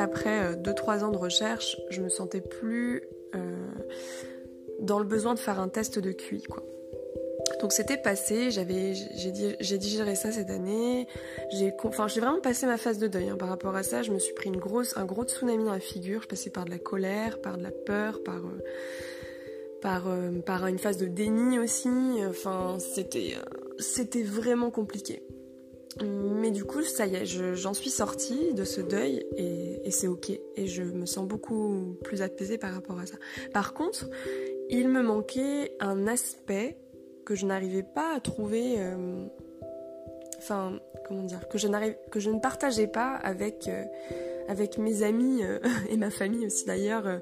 Après 2-3 ans de recherche, je me sentais plus dans le besoin de faire un test de QI, quoi. Donc c'était passé, j'ai digéré ça cette année. J'ai, vraiment passé ma phase de deuil hein, par rapport à ça. Je me suis pris une grosse, un gros tsunami dans la figure. Je passais par de la colère, par de la peur, par, euh, par, euh, une phase de déni aussi. Enfin, c'était, euh, c'était vraiment compliqué. Mais du coup, ça y est, j'en suis sortie de ce deuil et, c'est ok. Et je me sens beaucoup plus apaisée par rapport à ça. Par contre, il me manquait un aspect que je n'arrivais pas à trouver. Euh, enfin, comment dire Que je, que je ne partageais pas avec, euh, avec mes amis euh, et ma famille aussi d'ailleurs,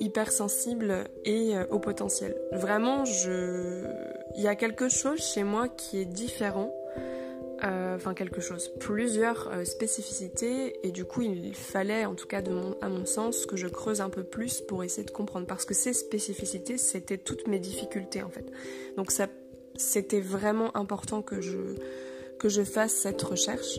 hypersensibles et au potentiel. Vraiment, il y a quelque chose chez moi qui est différent euh, enfin quelque chose, plusieurs euh, spécificités et du coup il fallait en tout cas à mon sens que je creuse un peu plus pour essayer de comprendre parce que ces spécificités c'était toutes mes difficultés en fait. Donc ça c'était vraiment important que je, que je fasse cette recherche.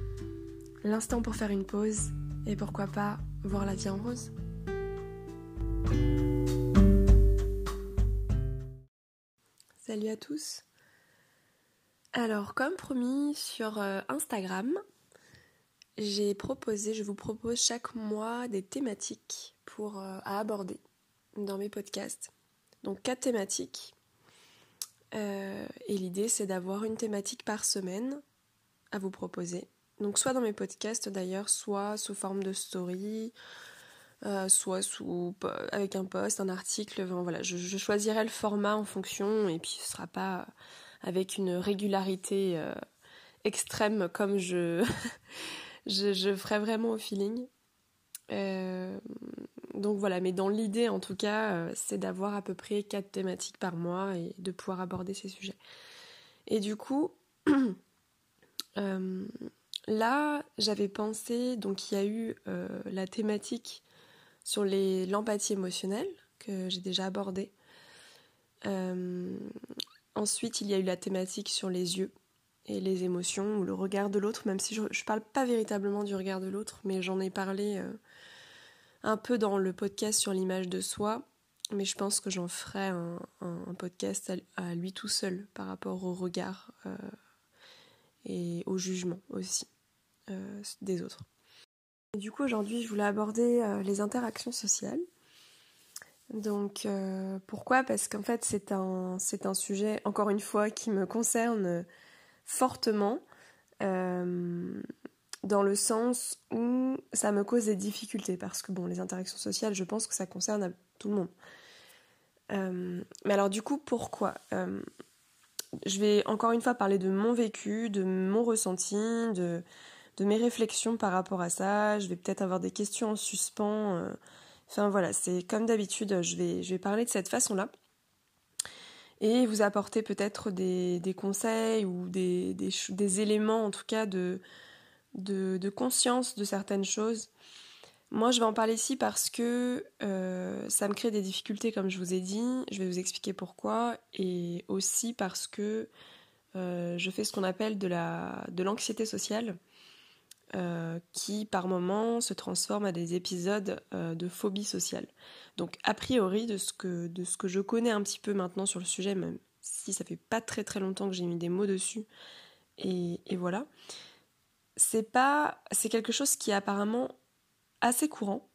l'instant pour faire une pause et pourquoi pas voir la vie en rose. Salut à tous. Alors, comme promis sur euh, Instagram, j'ai proposé, je vous propose chaque mois des thématiques pour, euh, à aborder dans mes podcasts. Donc, quatre thématiques. Euh, et l'idée, c'est d'avoir une thématique par semaine à vous proposer donc soit dans mes podcasts d'ailleurs, soit sous forme de story, euh, soit sous, avec un post, un article. voilà, je, choisirai le format en fonction et puis ce sera pas avec une régularité euh, extrême comme je, je, ferai vraiment au feeling. Euh, donc voilà, mais dans l'idée en tout cas, c'est d'avoir à peu près quatre thématiques par mois et de pouvoir aborder ces sujets. Et du coup, Là, j'avais pensé, donc il y a eu euh, la thématique sur l'empathie émotionnelle que j'ai déjà abordée. Euh, ensuite, il y a eu la thématique sur les yeux et les émotions ou le regard de l'autre, même si je ne parle pas véritablement du regard de l'autre, mais j'en ai parlé euh, un peu dans le podcast sur l'image de soi, mais je pense que j'en ferai un, podcast à, lui tout seul par rapport au regard et au jugement aussi euh, des autres. du coup, aujourd'hui, je voulais aborder euh, les interactions sociales. Donc, euh, pourquoi? Parce qu'en fait, c'est un, c'est un sujet, encore une fois, qui me concerne fortement, dans le sens où ça me cause des difficultés. Parce que, bon, les interactions sociales, je pense que ça concerne tout le monde. mais alors, du coup, pourquoi? Je vais encore une fois parler de mon vécu, de mon ressenti, de, mes réflexions par rapport à ça. Je vais peut-être avoir des questions en suspens. Euh. Enfin voilà, c'est comme d'habitude, je vais, parler de cette façon-là. Et vous apporter peut-être des, conseils ou des, éléments en tout cas de, conscience de certaines choses. Moi, je vais en parler ici parce que euh, ça me crée des difficultés, comme je vous ai dit. Je vais vous expliquer pourquoi. Et aussi parce que euh, je fais ce qu'on appelle de l'anxiété sociale. Euh, qui par moments se transforment à des épisodes de phobie sociale. Donc a priori de ce, que, de ce que je connais un petit peu maintenant sur le sujet, même si ça fait pas très très longtemps que j'ai mis des mots dessus, et, voilà, c'est pas c'est quelque chose qui apparemment assez courant.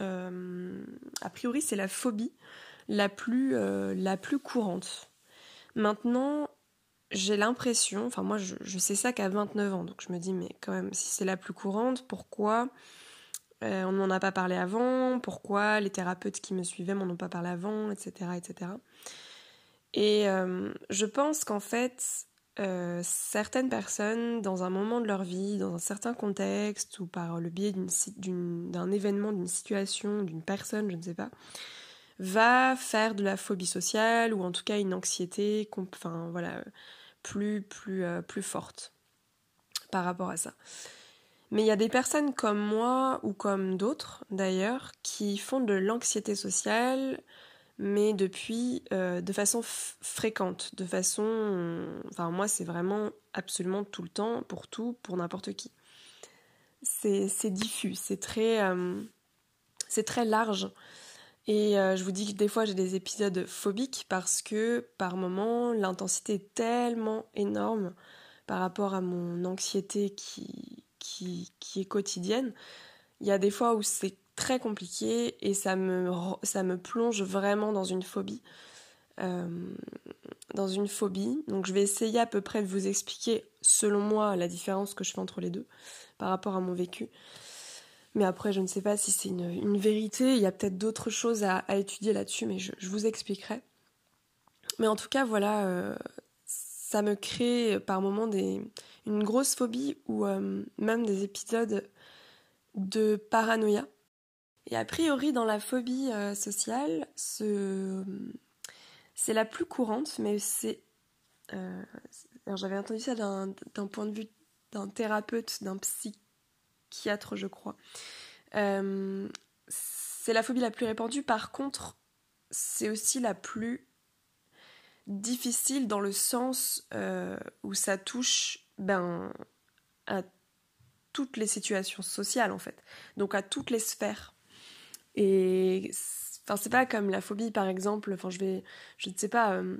Euh, a priori c'est la phobie la plus, la plus courante. Maintenant, j'ai l'impression, enfin moi je, sais ça qu'à 29 ans, donc je me dis mais quand même si c'est la plus courante, pourquoi euh, on n'en a pas parlé avant, pourquoi les thérapeutes qui me suivaient m'en ont pas parlé avant, etc. etc. Et euh, je pense qu'en fait, euh, certaines personnes, dans un moment de leur vie, dans un certain contexte, ou par le biais d'un événement, d'une situation, d'une personne, je ne sais pas, va faire de la phobie sociale, ou en tout cas une anxiété, enfin voilà, plus, plus, plus forte par rapport à ça. Mais il y a des personnes comme moi ou comme d'autres d'ailleurs qui font de l'anxiété sociale, mais depuis euh, de façon fréquente, de façon... Enfin moi c'est vraiment absolument tout le temps, pour tout, pour n'importe qui. C'est diffus, c'est très, euh, c'est très large. Et euh, je vous dis que des fois j'ai des épisodes phobiques parce que par moments l'intensité est tellement énorme par rapport à mon anxiété qui, qui, qui est quotidienne. Il y a des fois où c'est très compliqué et ça me, plonge vraiment dans une phobie. Euh, dans une phobie. Donc je vais essayer à peu près de vous expliquer, selon moi, la différence que je fais entre les deux par rapport à mon vécu. Mais après, je ne sais pas si c'est une, vérité. Il y a peut-être d'autres choses à, étudier là-dessus, mais je, vous expliquerai. Mais en tout cas, voilà, euh, ça me crée par moments une grosse phobie ou euh, même des épisodes de paranoïa. Et a priori, dans la phobie euh, sociale, c'est la plus courante, mais c'est. Euh, j'avais entendu ça d'un point de vue d'un thérapeute, d'un psychiatre, je crois. c'est la phobie la plus répandue. Par contre, c'est aussi la plus difficile dans le sens euh, où ça touche ben, à toutes les situations sociales en fait, donc à toutes les sphères. Et enfin c'est pas comme la phobie par exemple, enfin je vais, je ne sais pas, euh,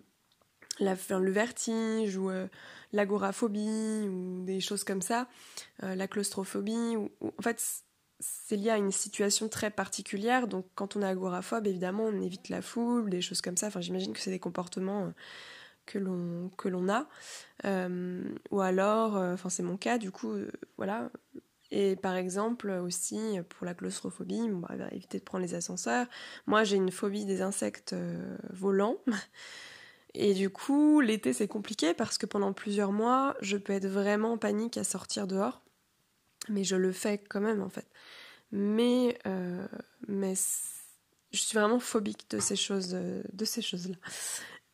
le vertige ou euh, l'agoraphobie ou des choses comme ça, la claustrophobie en fait c'est lié à une situation très particulière. Donc, quand on est agoraphobe, évidemment, on évite la foule, des choses comme ça. Enfin, j'imagine que c'est des comportements euh, que l'on que l'on a. Euh, ou alors, euh, enfin, c'est mon cas, du coup, voilà. Et par exemple, aussi pour la claustrophobie, bah, éviter de prendre les ascenseurs. Moi, j'ai une phobie des insectes volants. Et du coup, l'été, c'est compliqué parce que pendant plusieurs mois, je peux être vraiment en panique à sortir dehors mais je le fais quand même en fait. Mais, euh, mais je suis vraiment phobique de ces choses, de ces choses-là.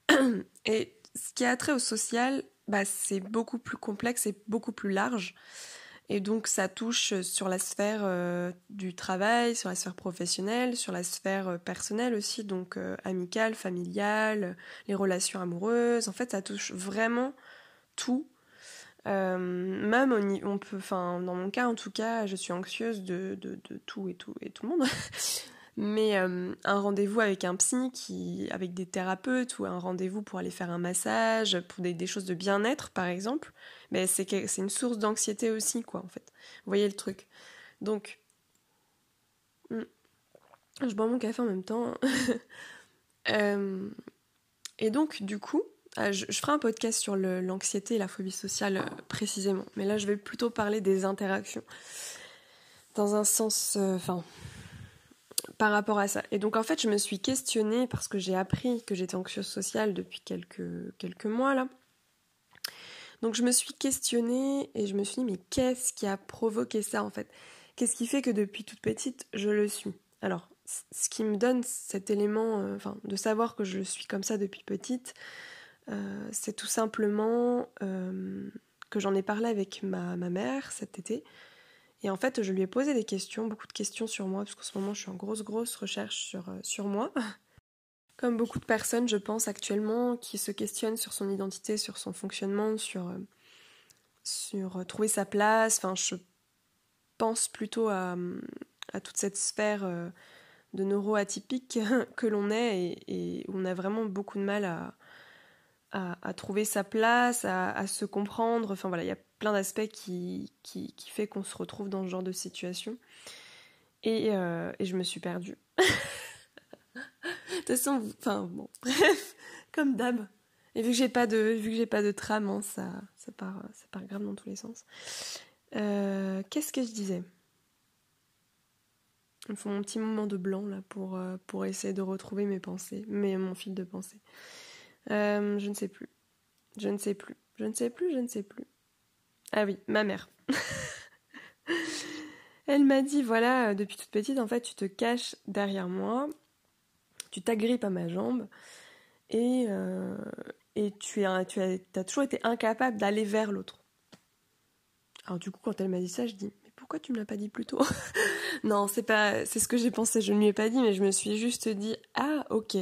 Et ce qui a trait au social, bah, c'est beaucoup plus complexe et beaucoup plus large. Et donc ça touche sur la sphère euh, du travail, sur la sphère professionnelle, sur la sphère euh, personnelle aussi, donc amicale, familiale, les relations amoureuses. En fait, ça touche vraiment tout euh, même on, peut, enfin dans mon cas en tout cas, je suis anxieuse de, de, tout et tout et tout le monde. Mais euh, un rendez-vous avec un psy, qui, avec des thérapeutes ou un rendez-vous pour aller faire un massage, pour des choses de bien-être par exemple, mais c'est c'est une source d'anxiété aussi quoi en fait. Vous voyez le truc. Donc, hmm, je bois mon café en même temps. euh, et donc du coup, ah, je, ferai un podcast sur l'anxiété et la phobie sociale euh, précisément, mais là je vais plutôt parler des interactions dans un sens, euh, enfin, par rapport à ça. Et donc en fait, je me suis questionnée parce que j'ai appris que j'étais anxieuse sociale depuis quelques, quelques mois là. Donc je me suis questionnée et je me suis dit mais qu'est-ce qui a provoqué ça en fait? Qu'est-ce qui fait que depuis toute petite je le suis? Alors ce qui me donne cet élément, euh, enfin de savoir que je suis comme ça depuis petite, euh, c'est tout simplement euh, que j'en ai parlé avec ma, mère cet été. Et en fait, je lui ai posé des questions, beaucoup de questions sur moi, parce qu'en ce moment, je suis en grosse, grosse recherche sur, sur moi. Comme beaucoup de personnes, je pense, actuellement, qui se questionnent sur son identité, sur son fonctionnement, sur, sur trouver sa place. Enfin, je pense plutôt à, à toute cette sphère de neuroatypique que l'on est et, où on a vraiment beaucoup de mal à, à, trouver sa place, à, se comprendre. Enfin voilà, il y a plein d'aspects qui, qui, fait qu'on se retrouve dans ce genre de situation. Et, euh, et je me suis perdue. de toute façon, enfin bon, bref, comme d'hab. Et vu que j'ai pas de, vu que j'ai pas de trame, hein, ça, ça part, ça part grave dans tous les sens. Euh, qu'est-ce que je disais? Il me faut mon petit moment de blanc là pour, euh, pour essayer de retrouver mes pensées, mais mon fil de pensée. Euh, je ne sais plus. Je ne sais plus. Je ne sais plus, je ne sais plus. Ah oui, ma mère. Elle m'a dit voilà, euh, depuis toute petite, en fait, tu te caches derrière moi, tu t'agrippes à ma jambe et, et tu, as, toujours été incapable d'aller vers l'autre. Alors du coup, quand elle m'a dit ça, je dis mais pourquoi tu me l'as pas dit plus tôt Non, c'est pas, c'est ce que j'ai pensé. Je ne lui ai pas dit, mais je me suis juste dit ah ok,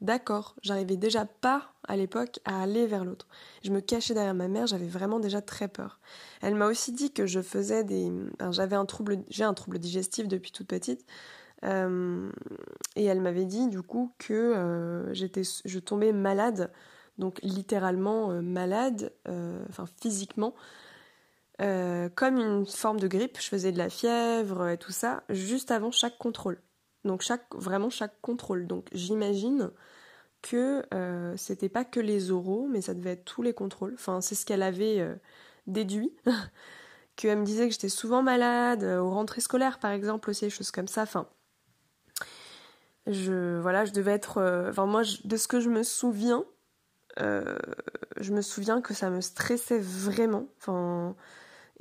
d'accord. J'arrivais déjà pas à l'époque à aller vers l'autre. Je me cachais derrière ma mère. J'avais vraiment déjà très peur. Elle m'a aussi dit que je faisais des, j'avais j'ai un trouble digestif depuis toute petite. Euh, et elle m'avait dit du coup que euh, j'étais, je tombais malade, donc littéralement euh, malade, enfin physiquement, comme une forme de grippe. Je faisais de la fièvre et tout ça juste avant chaque contrôle. Donc chaque, vraiment chaque contrôle. Donc j'imagine que c'était pas que les oraux, mais ça devait être tous les contrôles. Enfin, c'est ce qu'elle avait déduit. Qu'elle me disait que j'étais souvent malade, aux rentrées scolaires par exemple aussi, des choses comme ça. Enfin, je, voilà, je devais être. enfin, moi, de ce que je me souviens, je me souviens que ça me stressait vraiment. Enfin,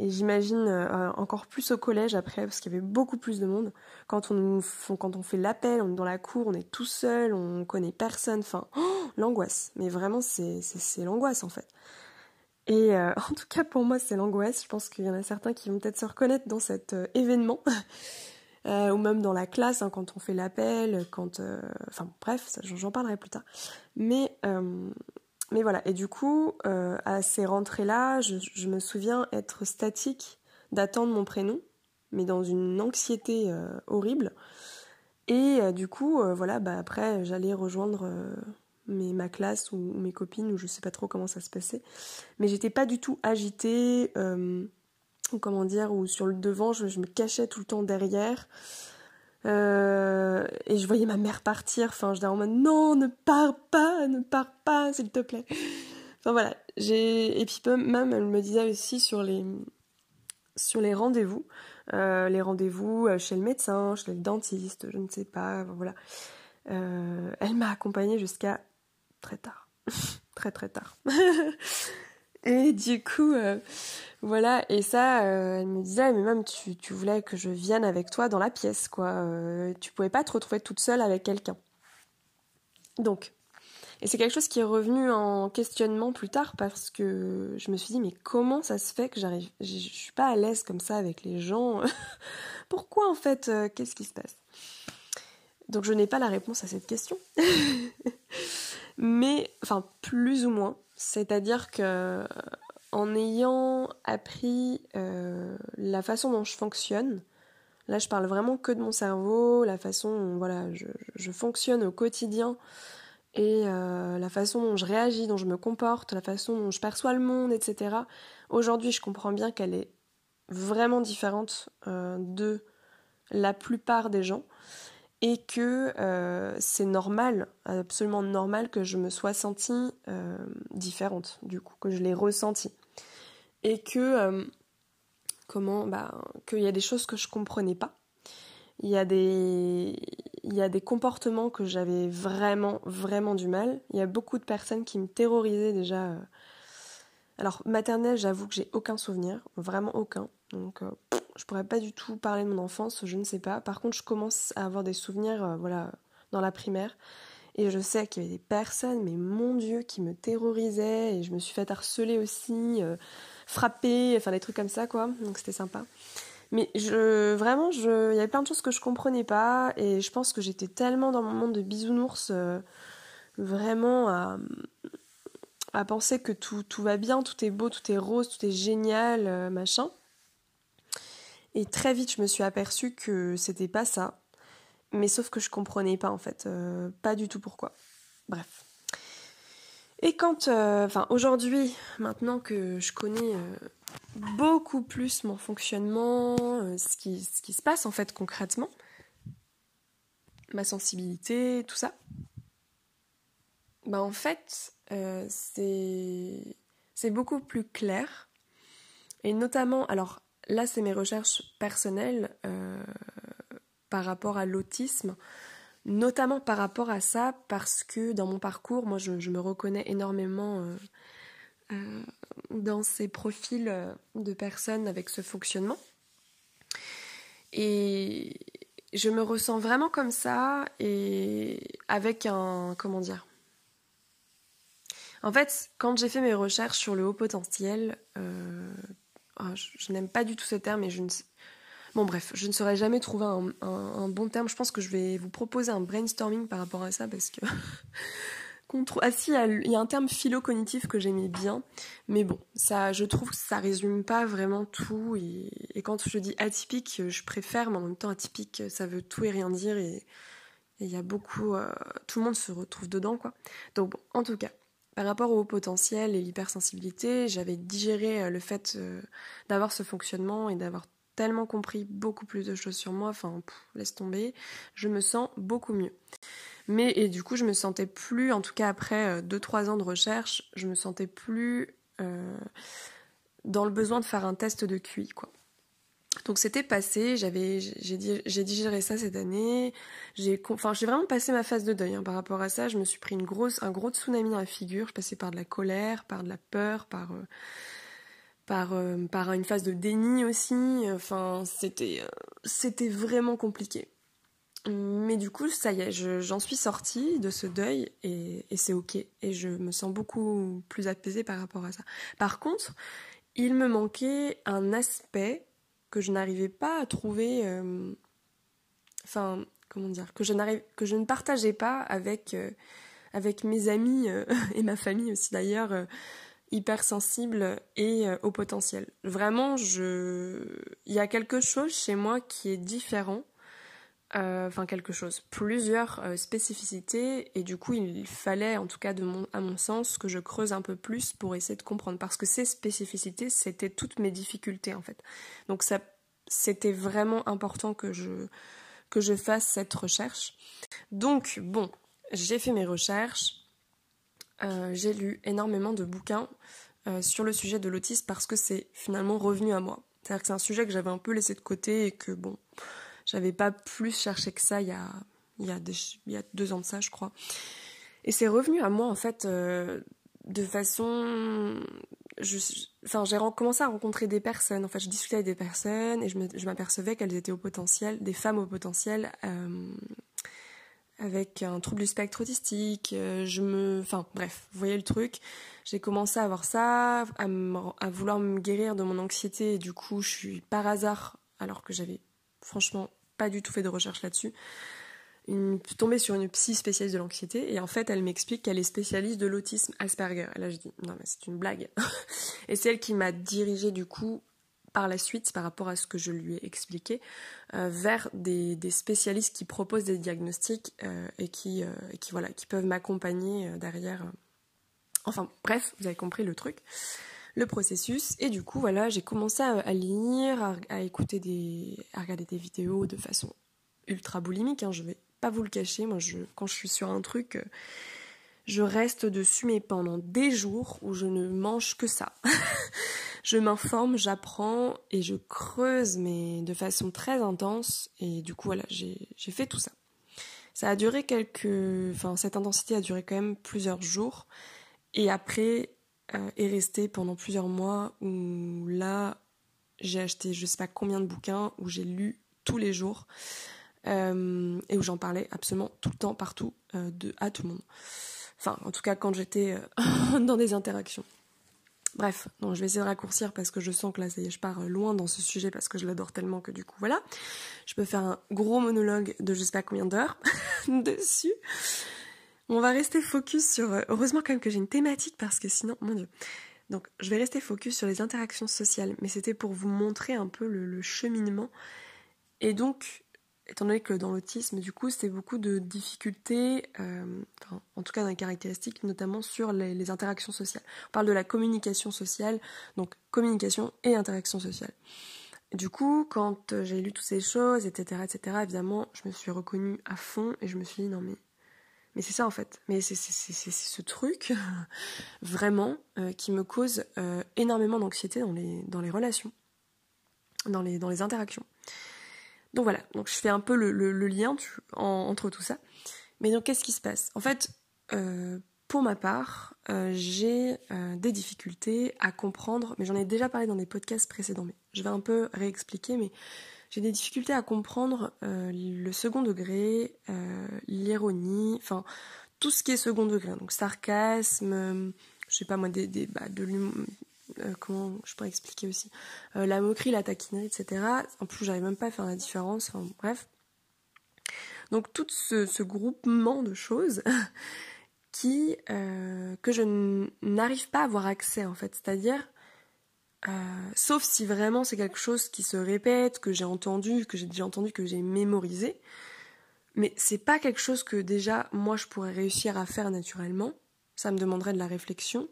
et j'imagine euh, encore plus au collège après, parce qu'il y avait beaucoup plus de monde. Quand on, quand on fait l'appel, on est dans la cour, on est tout seul, on connaît personne. Enfin, oh, l'angoisse. Mais vraiment, c'est l'angoisse en fait. Et euh, en tout cas, pour moi, c'est l'angoisse. Je pense qu'il y en a certains qui vont peut-être se reconnaître dans cet euh, ou même dans la classe, hein, quand on fait l'appel, quand... Enfin bref, j'en parlerai plus tard. Mais mais voilà, et du coup, euh, à ces rentrées-là, je, me souviens être statique, d'attendre mon prénom, mais dans une anxiété euh, horrible. Et euh, du coup, voilà, bah après, j'allais rejoindre mes, ma classe ou, mes copines, ou je sais pas trop comment ça se passait. Mais j'étais pas du tout agitée, ou comment dire, ou sur le devant, je, me cachais tout le temps derrière. Euh, et je voyais ma mère partir. Enfin, je disais en mode non, ne pars pas, ne pars pas, s'il te plaît. Enfin voilà. J'ai et puis même elle me disait aussi sur les sur les rendez-vous, euh, les rendez-vous euh, chez le médecin, chez le dentiste, je ne sais pas. Voilà. elle m'a accompagnée jusqu'à très tard, très très tard. et du coup, voilà, et ça, euh, elle me disait, mais même tu, voulais que je vienne avec toi dans la pièce, quoi. Euh, tu pouvais pas te retrouver toute seule avec quelqu'un. Donc, et c'est quelque chose qui est revenu en questionnement plus tard parce que je me suis dit, mais comment ça se fait que j'arrive, je suis pas à l'aise comme ça avec les gens Pourquoi en fait euh, Qu'est-ce qui se passe? Donc je n'ai pas la réponse à cette question. mais, enfin, plus ou moins. C'est-à-dire que en ayant appris euh, la façon dont je fonctionne, là je parle vraiment que de mon cerveau, la façon dont voilà, je, fonctionne au quotidien et euh, la façon dont je réagis, dont je me comporte, la façon dont je perçois le monde, etc. Aujourd'hui je comprends bien qu'elle est vraiment différente euh, de la plupart des gens et que c'est normal, absolument normal que je me sois sentie différente du coup, que je l'ai ressentie. Et que euh, comment bah qu'il y a des choses que je comprenais pas. Il y a des il y a des comportements que j'avais vraiment vraiment du mal. Il y a beaucoup de personnes qui me terrorisaient déjà euh. alors maternelle j'avoue que j'ai aucun souvenir vraiment aucun donc euh, je pourrais pas du tout parler de mon enfance je ne sais pas par contre je commence à avoir des souvenirs voilà dans la primaire et je sais qu'il y avait des personnes, mais mon Dieu, qui me terrorisaient. Et je me suis fait harceler aussi frapper, enfin des trucs comme ça quoi. Donc c'était sympa. Mais je vraiment, je, il y avait plein de choses que je comprenais pas et je pense que j'étais tellement dans mon monde de bisounours, euh, vraiment à, à penser que tout, tout, va bien, tout est beau, tout est rose, tout est génial, euh, machin. Et très vite, je me suis aperçue que c'était pas ça. Mais sauf que je comprenais pas en fait, euh, pas du tout pourquoi. Bref. Et quand, euh, enfin aujourd'hui, maintenant que je connais euh, beaucoup plus mon fonctionnement, ce, qui, ce qui se passe en fait concrètement, ma sensibilité, tout ça, bah en fait, c'est c'est beaucoup plus clair. Et notamment, alors là c'est mes recherches personnelles, par rapport à l'autisme, notamment par rapport à ça, parce que dans mon parcours, moi, je, me reconnais énormément dans ces profils de personnes avec ce fonctionnement. Et je me ressens vraiment comme ça et avec un comment dire? En fait, quand j'ai fait mes recherches sur le haut potentiel, euh, oh, je, n'aime pas du tout ce terme et je ne. Bon bref, je ne saurais jamais trouver un, bon terme. Je pense que je vais vous proposer un brainstorming par rapport à ça parce que... Ah si, il y a un terme philo-cognitif que j'aimais bien, mais bon, ça, je trouve que ça résume pas vraiment tout. Et, quand je dis atypique, je préfère, mais en même temps atypique, ça veut tout et rien dire et il y a beaucoup, euh, tout le monde se retrouve dedans, quoi. Donc en tout cas, par rapport au potentiel et l'hypersensibilité, j'avais digéré euh, le fait euh, d'avoir ce fonctionnement et d'avoir tellement compris beaucoup plus de choses sur moi, enfin, laisse tomber, je me sens beaucoup mieux. Mais, et du coup, je me sentais plus, en tout cas après 2-3 euh, ans de recherche, je me sentais plus dans le besoin de faire un test de QI, quoi. Donc c'était passé, j'avais, j'ai digéré ça cette année, j'ai, vraiment passé ma phase de deuil hein, par rapport à ça. Je me suis pris une grosse, un gros tsunami dans la figure. Je passais par de la colère, par de la peur, par, euh, euh, une phase de déni aussi. Enfin c'était, euh, c'était vraiment compliqué. Mais du coup ça y est, j'en suis sortie de ce deuil et, et c'est ok et je me sens beaucoup plus apaisée par rapport à ça. Par contre, il me manquait un aspect que je n'arrivais pas à trouver. Euh, enfin, comment dire Que je, ne partageais pas avec, euh, mes amis euh, et ma famille aussi d'ailleurs, hypersensibles et au potentiel. Vraiment, il y a quelque chose chez moi qui est différent euh, enfin quelque chose, plusieurs euh, spécificités et du coup il fallait en tout cas de mon, à mon sens que je creuse un peu plus pour essayer de comprendre parce que ces spécificités c'était toutes mes difficultés en fait. Donc ça c'était vraiment important que je que je fasse cette recherche. Donc bon, j'ai fait mes recherches, euh, j'ai lu énormément de bouquins sur le sujet de l'autisme parce que c'est finalement revenu à moi. C'est-à-dire que c'est un sujet que j'avais un peu laissé de côté et que bon, j'avais pas plus cherché que ça il y a, il y a, il y a deux ans de ça, je crois. Et c'est revenu à moi, en fait, euh, de façon. Enfin, j'ai commencé à rencontrer des personnes. En fait, je discutais avec des personnes et je m'apercevais qu'elles étaient au potentiel, des femmes au potentiel. Euh, avec un trouble du spectre autistique, euh, je me, enfin bref, vous voyez le truc. J'ai commencé à avoir ça, à, vouloir me guérir de mon anxiété et du coup, je suis par hasard, alors que j'avais franchement pas du tout fait de recherche là-dessus. Une, tombée sur une psy spécialiste de l'anxiété et en fait elle m'explique qu'elle est spécialiste de l'autisme Asperger. Et là je dis non mais c'est une blague. et c'est elle qui m'a dirigée du coup par la suite par rapport à ce que je lui ai expliqué euh, vers des, spécialistes qui proposent des diagnostics euh, et euh, qui, voilà, qui peuvent m'accompagner derrière. Enfin bref, vous avez compris le truc le processus. Et du coup, voilà, j'ai commencé à, lire, à, écouter des, à regarder des vidéos de façon ultra boulimique. Hein, je vais pas vous le cacher. Moi, quand je suis sur un truc, euh, je reste dessus, mais pendant des jours où je ne mange que ça. je m'informe, j'apprends et je creuse, mais de façon très intense. Et du coup, voilà, j'ai fait tout ça. Ça a duré quelques. Enfin, cette intensité a duré quand même plusieurs jours. Et après, est resté pendant plusieurs mois où là, j'ai acheté je sais pas combien de bouquins, où j'ai lu tous les jours euh, et où j'en parlais absolument tout le temps, partout, euh, de, à tout le monde. Enfin, en tout cas, quand j'étais dans des interactions. Bref, donc je vais essayer de raccourcir parce que je sens que là, ça y est, je pars loin dans ce sujet parce que je l'adore tellement que du coup, voilà. Je peux faire un gros monologue de je sais pas combien d'heures dessus. On va rester focus sur... Euh, heureusement quand même que j'ai une thématique parce que sinon, mon dieu. Donc je vais rester focus sur les interactions sociales, mais c'était pour vous montrer un peu le, cheminement. Et donc, étant donné que dans l'autisme, du coup, c'est beaucoup de difficultés, euh, en tout cas dans les caractéristiques, notamment sur les, interactions sociales. On parle de la communication sociale, donc communication et interaction sociale. du coup, quand euh, j'ai lu toutes ces choses, etc., etc., évidemment, je me suis reconnue à fond et je me suis dit non mais mais c'est ça en fait. Mais c'est ce truc, vraiment, euh, qui me cause euh, énormément d'anxiété dans les, relations, dans les, interactions. Donc voilà, donc je fais un peu le, lien entre tout ça. Mais donc qu'est-ce qui se passe? En fait, euh, pour ma part, j'ai des difficultés à comprendre, mais j'en ai déjà parlé dans des podcasts précédents, mais je vais un peu réexpliquer, mais j'ai des difficultés à comprendre le second degré, l'ironie, enfin tout ce qui est second degré, donc sarcasme, je sais pas moi, des, bah, de l'humour, comment je pourrais expliquer aussi, la moquerie, la taquinerie, etc. En plus, j'arrive même pas à faire la différence, enfin bref. Donc tout ce, groupement de choses qui euh, que je n'arrive pas à avoir accès en fait, c'est-à-dire euh, sauf si vraiment c'est quelque chose qui se répète, que j'ai entendu, que j'ai déjà entendu, que j'ai mémorisé, mais c'est pas quelque chose que déjà moi je pourrais réussir à faire naturellement. Ça me demanderait de la réflexion.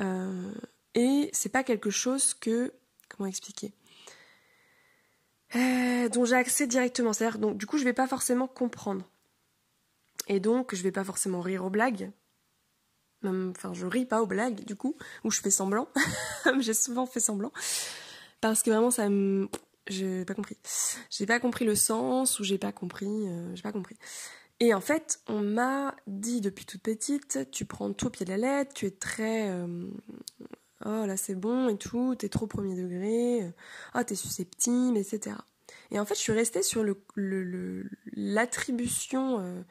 Euh, et c'est pas quelque chose que comment expliquer euh, dont j'ai accès directement. C'est-à-dire, donc, du coup, je vais pas forcément comprendre. Et donc, je vais pas forcément rire aux blagues. Enfin, je ris pas aux blagues, du coup, ou je fais semblant. j'ai souvent fait semblant. Parce que vraiment, ça me. J'ai pas compris. J'ai pas compris le sens, ou j'ai pas compris. Euh, j'ai pas compris. Et en fait, on m'a dit depuis toute petite, tu prends tout au pied de la lettre, tu es très euh, oh là c'est bon et tout, t'es trop premier degré, oh t'es susceptible, etc. Et en fait, je suis restée sur l'attribution, le, euh,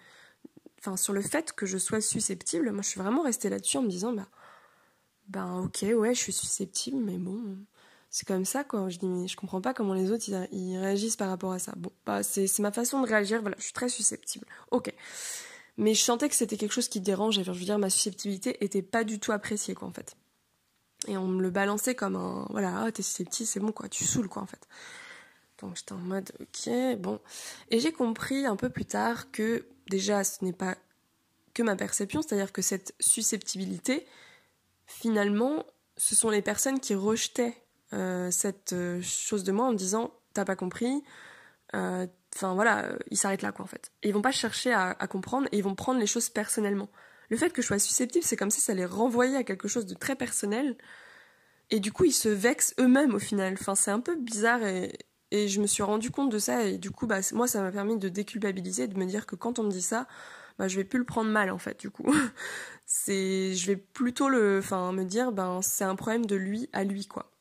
enfin sur le fait que je sois susceptible. Moi, je suis vraiment restée là-dessus en me disant, bah, ben ok, ouais, je suis susceptible, mais bon, c'est comme ça quoi. Je dis, mais je comprends pas comment les autres ils, réagissent par rapport à ça. Bon, bah c'est ma façon de réagir. Voilà, je suis très susceptible. Ok. Mais je sentais que c'était quelque chose qui dérangeait. Enfin, je veux dire, ma susceptibilité était pas du tout appréciée quoi en fait. Et on me le balançait comme un, voilà, oh, t'es susceptible, c'est bon, quoi, tu saoules, quoi, en fait. Donc j'étais en mode, ok, bon. Et j'ai compris un peu plus tard que, déjà, ce n'est pas que ma perception, c'est-à-dire que cette susceptibilité, finalement, ce sont les personnes qui rejetaient euh, cette euh, chose de moi en me disant, t'as pas compris, euh, enfin voilà, ils s'arrêtent là, quoi, en fait. Et ils vont pas chercher à, à comprendre et ils vont prendre les choses personnellement le fait que je sois susceptible, c'est comme si ça les renvoyait à quelque chose de très personnel. Et du coup, ils se vexent eux-mêmes au final. Enfin, c'est un peu bizarre et, je me suis rendu compte de ça. Et du coup, bah, moi, ça m'a permis de déculpabiliser, de me dire que quand on me dit ça, bah, je vais plus le prendre mal en fait. Du coup, c'est, je vais plutôt le, me dire, ben, c'est un problème de lui à lui quoi.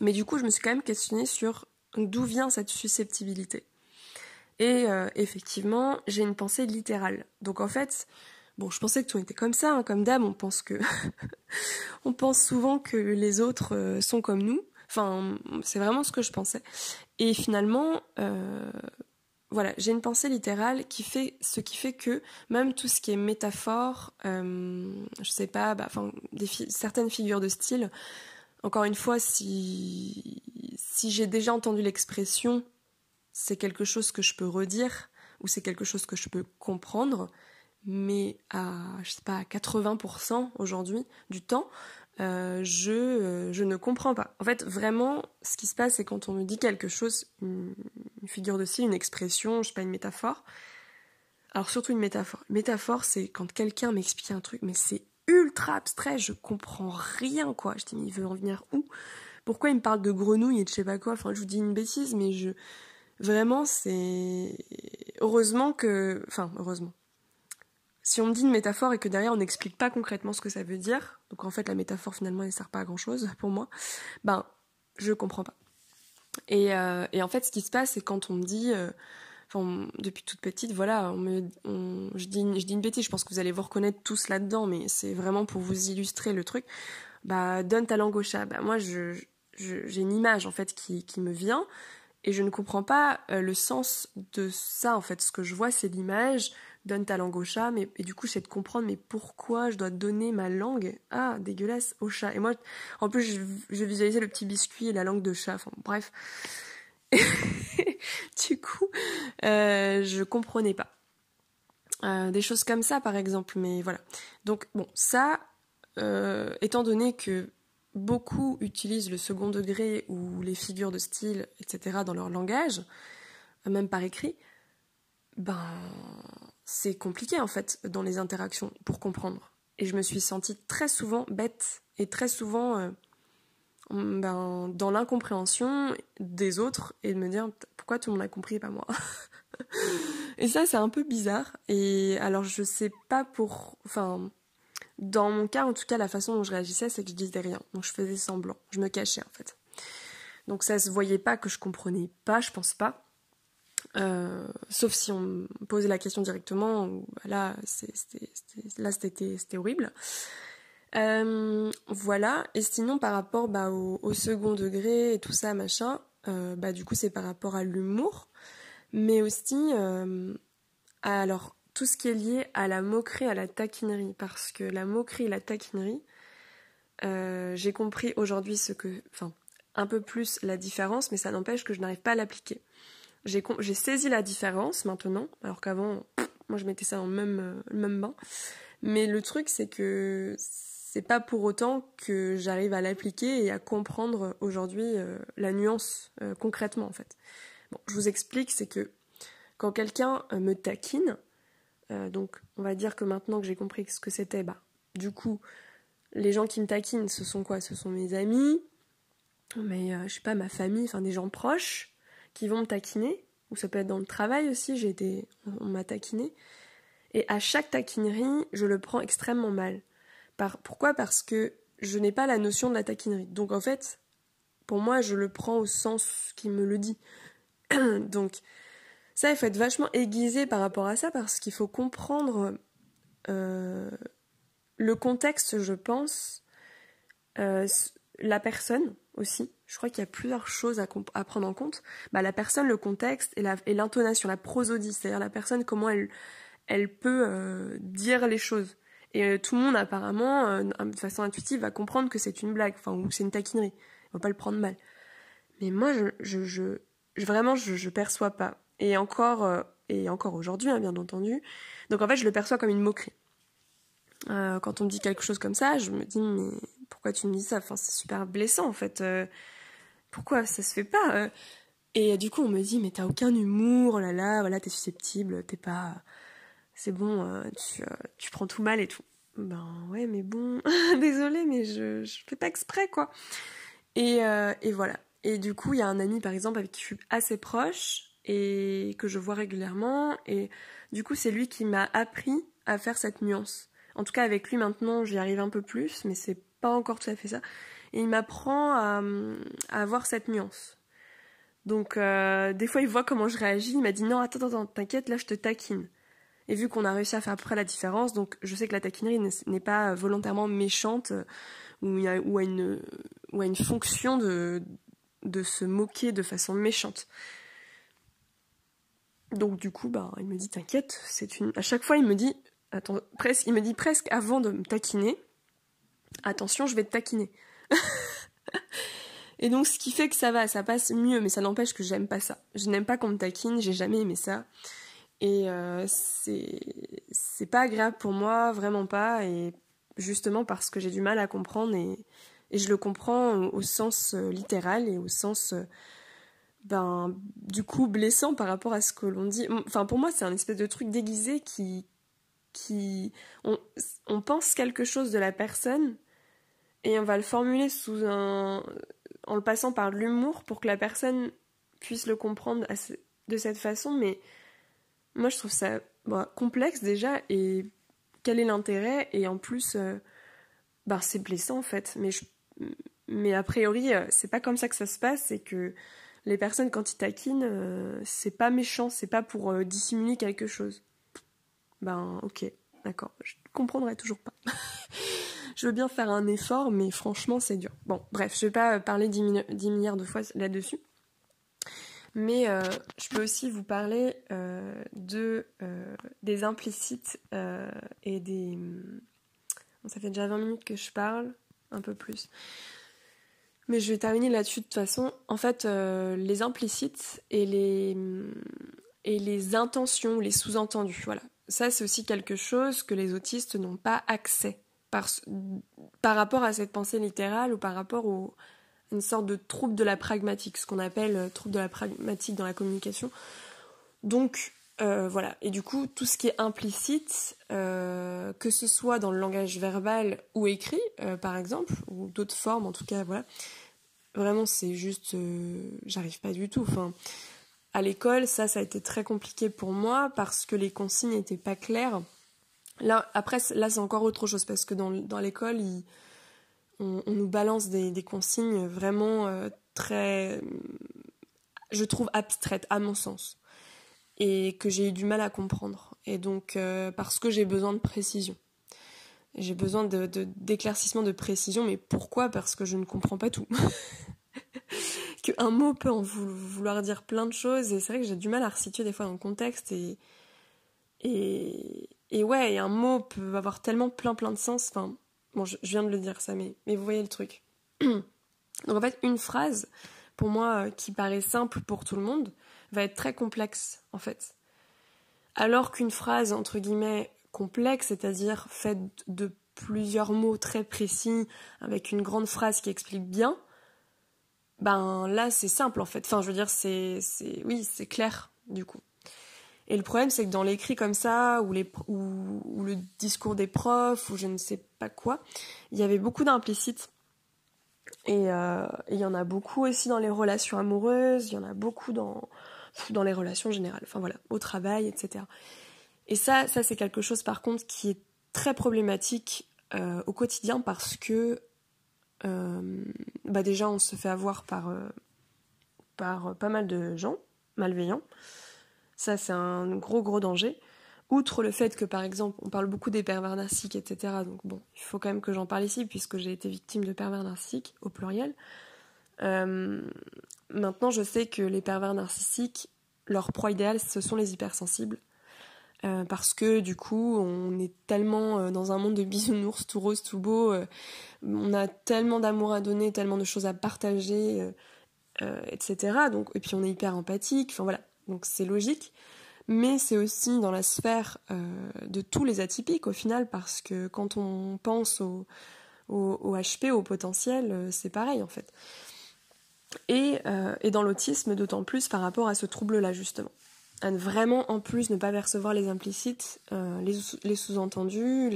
Mais du coup, je me suis quand même questionnée sur d'où vient cette susceptibilité. Et euh, effectivement, j'ai une pensée littérale. Donc en fait, Bon, je pensais que tout était comme ça, hein, comme d'hab, on pense que on pense souvent que les autres euh, sont comme nous. Enfin, c'est vraiment ce que je pensais. Et finalement, euh, voilà, j'ai une pensée littérale qui fait ce qui fait que même tout ce qui est métaphore, euh, je sais pas, bah, enfin, certaines figures de style. Encore une fois, si si j'ai déjà entendu l'expression, c'est quelque chose que je peux redire ou c'est quelque chose que je peux comprendre mais à, je sais pas, 80% aujourd'hui du temps, euh, je, euh, je ne comprends pas. En fait, vraiment, ce qui se passe, c'est quand on me dit quelque chose, une, figure de style, une expression, je sais pas, une métaphore. Alors surtout une métaphore. Métaphore, c'est quand quelqu'un m'explique un truc, mais c'est ultra abstrait, je comprends rien, quoi. Je dis, mais il veut en venir où? Pourquoi il me parle de grenouille et de je sais pas quoi? Enfin, je vous dis une bêtise, mais je... Vraiment, c'est... Heureusement que... Enfin, heureusement si on me dit une métaphore et que derrière on n'explique pas concrètement ce que ça veut dire, donc en fait la métaphore finalement elle sert pas à grand chose pour moi, ben je comprends pas. Et, euh, et en fait ce qui se passe c'est quand on me dit, euh, depuis toute petite, voilà, on me, je, dis, je dis une bêtise, je pense que vous allez vous reconnaître tous là-dedans, mais c'est vraiment pour vous illustrer le truc. Bah donne ta langue au chat. Bah moi j'ai une image en fait qui, qui me vient et je ne comprends pas euh, le sens de ça en fait. Ce que je vois c'est l'image donne ta langue au chat, mais et du coup c'est de comprendre mais pourquoi je dois donner ma langue? Ah dégueulasse au chat. Et moi en plus je, visualisais le petit biscuit et la langue de chat. Enfin bref. du coup euh, je comprenais pas. Euh, des choses comme ça par exemple, mais voilà. Donc bon ça euh, étant donné que beaucoup utilisent le second degré ou les figures de style, etc. dans leur langage, même par écrit, ben c'est compliqué en fait dans les interactions pour comprendre. Et je me suis sentie très souvent bête et très souvent, euh, ben, dans l'incompréhension des autres et de me dire pourquoi tout le monde a compris et pas moi. et ça, c'est un peu bizarre. Et alors, je sais pas pour. Enfin, dans mon cas, en tout cas, la façon dont je réagissais, c'est que je disais rien. Donc, je faisais semblant. Je me cachais, en fait. Donc, ça se voyait pas que je comprenais pas, je pense pas. Euh, sauf si on posait la question directement, là, c'était horrible. Euh, voilà, et sinon par rapport bah, au, second degré et tout ça, machin, euh, bah, du coup c'est par rapport à l'humour, mais aussi alors tout ce qui est lié à la moquerie, à la taquinerie, parce que la moquerie et la taquinerie, j'ai compris aujourd'hui ce que, enfin, un peu plus la différence, mais ça n'empêche que je n'arrive pas à l'appliquer. J'ai saisi la différence maintenant, alors qu'avant, moi je mettais ça dans le même, euh, le même bain. Mais le truc, c'est que c'est pas pour autant que j'arrive à l'appliquer et à comprendre aujourd'hui euh, la nuance euh, concrètement en fait. Bon, je vous explique, c'est que quand quelqu'un me taquine, donc on va dire que maintenant que j'ai compris ce que c'était, bah du coup, les gens qui me taquinent, ce sont quoi? Ce sont mes amis, mais je sais pas, ma famille, enfin des gens proches qui vont me taquiner, ou ça peut être dans le travail aussi, j'ai été, on m'a taquiné. Et à chaque taquinerie, je le prends extrêmement mal. Pourquoi? Parce que je n'ai pas la notion de la taquinerie. Donc en fait, pour moi, je le prends au sens qui me le dit. Donc ça, il faut être vachement aiguisé par rapport à ça parce qu'il faut comprendre euh, le contexte, je pense, euh, la personne aussi je crois qu'il y a plusieurs choses à, prendre en compte. Bah, la personne, le contexte et l'intonation, la, prosodie, c'est-à-dire la personne, comment elle, peut euh, dire les choses. Et euh, tout le monde, apparemment, euh, de façon intuitive, va comprendre que c'est une blague, enfin, ou c'est une taquinerie. On va pas le prendre mal. Mais moi, je, vraiment, je, je perçois pas. Et encore, et encore aujourd'hui, hein, bien entendu. Donc en fait, je le perçois comme une moquerie. quand on me dit quelque chose comme ça, je me dis, mais pourquoi tu me dis ça? Enfin, c'est super blessant, en fait pourquoi ça se fait pas euh Et du coup, on me dit, mais t'as aucun humour, oh là là, voilà, t'es susceptible, t'es pas. C'est bon, euh, tu, euh, tu, prends tout mal et tout. Ben ouais, mais bon, désolé, mais je, je fais pas exprès, quoi. Et, et voilà. Et du coup, il y a un ami, par exemple, avec qui je suis assez proche et que je vois régulièrement. Et du coup, c'est lui qui m'a appris à faire cette nuance. En tout cas, avec lui, maintenant, j'y arrive un peu plus, mais c'est pas encore tout à fait ça et il m'apprend à, avoir cette nuance. Donc euh, des fois il voit comment je réagis, il m'a dit non attends attends t'inquiète là je te taquine. Et vu qu'on a réussi à faire après la différence, donc je sais que la taquinerie n'est pas volontairement méchante euh, ou, a une, ou a une fonction de, de se moquer de façon méchante. Donc du coup, bah, il me dit t'inquiète, c'est une. À chaque fois, il me dit, attends, presque, il me dit presque avant de me taquiner, attention, je vais te taquiner. et donc ce qui fait que ça va, ça passe mieux, mais ça n'empêche que j'aime pas ça. Je n'aime pas qu'on me taquine, j'ai jamais aimé ça. Et euh, c'est pas agréable pour moi, vraiment pas, et justement parce que j'ai du mal à comprendre et, je le comprends au, sens euh, littéral et au sens euh, ben du coup blessant par rapport à ce que l'on dit. Enfin pour moi c'est un espèce de truc déguisé qui qui on pense quelque chose de la personne et on va le formuler en le passant par l'humour pour que la personne puisse le comprendre de cette façon. Mais moi je trouve ça complexe déjà. Et quel est l'intérêt? Et en plus euh, bah, c'est blessant en fait. Mais mais a priori euh, c'est pas comme ça que ça se passe. C'est que les personnes quand ils taquinent euh, c'est pas méchant. C'est pas pour dissimuler quelque chose. Ben ok. D'accord. Je comprendrai toujours pas je veux bien faire un effort, mais franchement, c'est dur. Bon, bref, je vais pas parler 10, milliards de fois là-dessus. Mais euh, je peux aussi vous parler euh, de, euh, des implicites et des... ça fait déjà 20 minutes que je parle, un peu plus. Mais je vais terminer là-dessus de toute façon. En fait, les implicites et les, et les intentions, les sous-entendus, voilà. Ça, c'est aussi quelque chose que les autistes n'ont pas accès par, rapport à cette pensée littérale ou par rapport à une sorte de trouble de la pragmatique, ce qu'on appelle euh, trouble de la pragmatique dans la communication. Donc euh, voilà, et du coup, tout ce qui est implicite, euh, que ce soit dans le langage verbal ou écrit, par exemple, ou d'autres formes en tout cas, voilà, Vraiment, c'est juste, j'arrive pas du tout. Enfin, à l'école, ça, ça a été très compliqué pour moi parce que les consignes n'étaient pas claires. Là, après, là, c'est encore autre chose parce que dans, dans l'école, on, nous balance des, consignes vraiment euh, très, je trouve, abstraites, à mon sens, et que j'ai eu du mal à comprendre. Et donc, euh, parce que j'ai besoin de précision. J'ai besoin de, d'éclaircissement, de, précision, mais pourquoi? Parce que je ne comprends pas tout. qu'un mot peut en vouloir dire plein de choses, et c'est vrai que j'ai du mal à resituer des fois le contexte, et, et ouais, un mot peut avoir tellement plein plein de sens. Enfin, bon, je, viens de le dire ça, mais, mais vous voyez le truc. Donc en fait, une phrase, pour moi, euh, qui paraît simple pour tout le monde, va être très complexe, en fait. Alors qu'une phrase, entre guillemets, complexe, c'est-à-dire faite de plusieurs mots très précis, avec une grande phrase qui explique bien, ben là, c'est simple, en fait. Enfin, je veux dire, c'est, c'est, oui, c'est clair, du coup. Et le problème, c'est que dans l'écrit comme ça, ou, les, ou, le discours des profs, ou je ne sais pas quoi, il y avait beaucoup d'implicites. Euh, et il y en a beaucoup aussi dans les relations amoureuses, il y en a beaucoup dans, dans les relations générales, enfin voilà, au travail, etc. Et ça, ça c'est quelque chose par contre qui est très problématique euh, au quotidien parce que euh, bah déjà on se fait avoir par, par pas mal de gens malveillants ça, c'est un gros, gros danger. Outre le fait que, par exemple, on parle beaucoup des pervers narcissiques, etc. Donc, bon, il faut quand même que j'en parle ici, puisque j'ai été victime de pervers narcissiques, au pluriel. Euh, maintenant, je sais que les pervers narcissiques, leur proie idéale, ce sont les hypersensibles. Euh, parce que du coup, on est tellement euh, dans un monde de bisounours, tout rose, tout beau, on a tellement d'amour à donner, tellement de choses à partager, etc. Donc, et puis on est hyper empathique, enfin voilà, donc c'est logique. Mais c'est aussi dans la sphère euh, de tous les atypiques au final, parce que quand on pense au, HP, au potentiel, euh, c'est pareil en fait. Et, euh, et dans l'autisme, d'autant plus par rapport à ce trouble-là justement. À vraiment en plus ne pas percevoir les implicites, les, sous-entendus,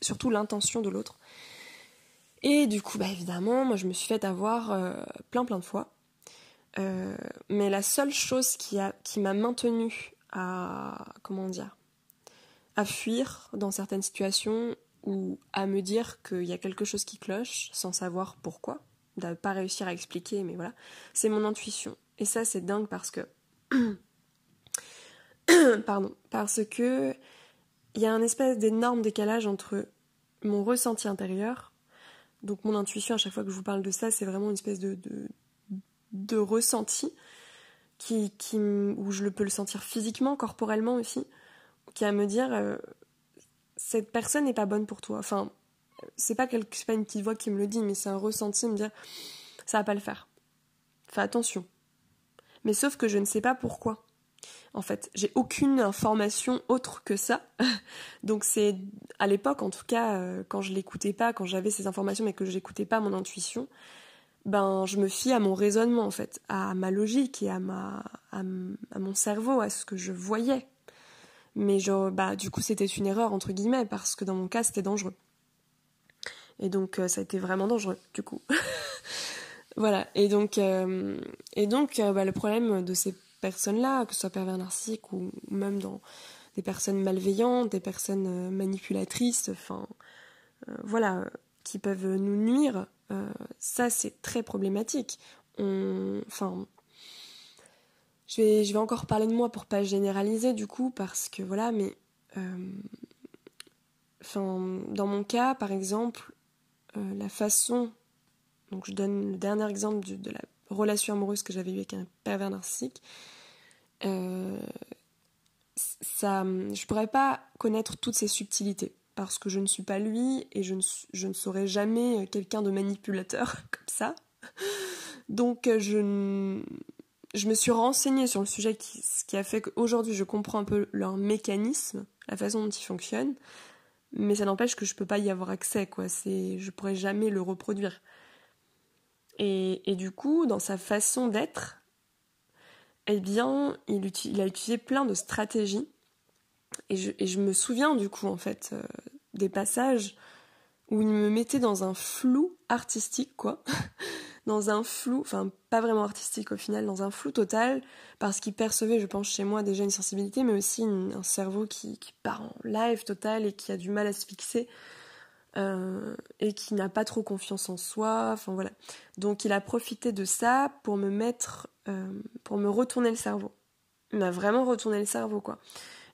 surtout l'intention de l'autre. Et du coup, bah évidemment, moi je me suis fait avoir plein plein de fois. Euh, mais la seule chose qui, a, qui m'a maintenue à, comment dire, à fuir dans certaines situations ou à me dire qu'il y a quelque chose qui cloche sans savoir pourquoi, de pas réussir à expliquer, mais voilà, c'est mon intuition. Et ça, c'est dingue parce que. Pardon. Parce que il y a un espèce d'énorme décalage entre mon ressenti intérieur, donc mon intuition, à chaque fois que je vous parle de ça, c'est vraiment une espèce de, de ressenti qui, qui, où je peux le sentir physiquement, corporellement aussi, qui à me dire euh, cette personne n'est pas bonne pour toi. Enfin, c'est pas, quelque, pas une petite voix qui me le dit, mais c'est un ressenti me dire ça va pas le faire. Fais attention. Mais sauf que je ne sais pas pourquoi. En fait, j'ai aucune information autre que ça. Donc c'est à l'époque, en tout cas, euh, quand je l'écoutais pas, quand j'avais ces informations mais que je n'écoutais pas mon intuition, ben je me fie à mon raisonnement en fait, à ma logique et à ma à, mon cerveau, à ce que je voyais. Mais je, bah du coup c'était une erreur entre guillemets parce que dans mon cas c'était dangereux. Et donc euh, ça a été vraiment dangereux du coup. voilà. Et donc euh, et donc euh, bah, le problème de ces personnes-là, que ce soit pervers narcissique ou même dans des personnes malveillantes, des personnes manipulatrices, enfin voilà, qui peuvent nous nuire euh, ça, c'est très problématique. Enfin, je vais, je vais encore parler de moi pour pas généraliser du coup, parce que voilà, mais euh, enfin, dans mon cas, par exemple, euh, la façon, donc je donne le dernier exemple de, la relation amoureuse que j'avais eue avec un pervers narcissique, ça, je pourrais pas connaître toutes ces subtilités parce que je ne suis pas lui et je ne, je ne serai jamais quelqu'un de manipulateur comme ça. Donc euh, je, je me suis renseignée sur le sujet, qui, ce qui a fait qu'aujourd'hui je comprends un peu leur mécanisme, la façon dont ils fonctionnent, mais ça n'empêche que je ne peux pas y avoir accès, quoi. C'est, je pourrais jamais le reproduire. Et, et du coup, dans sa façon d'être, eh bien, il, il, a utilisé plein de stratégies. Et je, me souviens du coup, en fait, euh, des passages où il me mettait dans un flou artistique, quoi. dans un flou, enfin pas vraiment artistique au final, dans un flou total, parce qu'il percevait, je pense, chez moi déjà une sensibilité, mais aussi un cerveau qui, qui, part en live total et qui a du mal à se fixer. Euh, et qui n'a pas trop confiance en soi, enfin voilà. Donc il a profité de ça pour me mettre, euh, pour me retourner le cerveau. Il m'a vraiment retourné le cerveau quoi.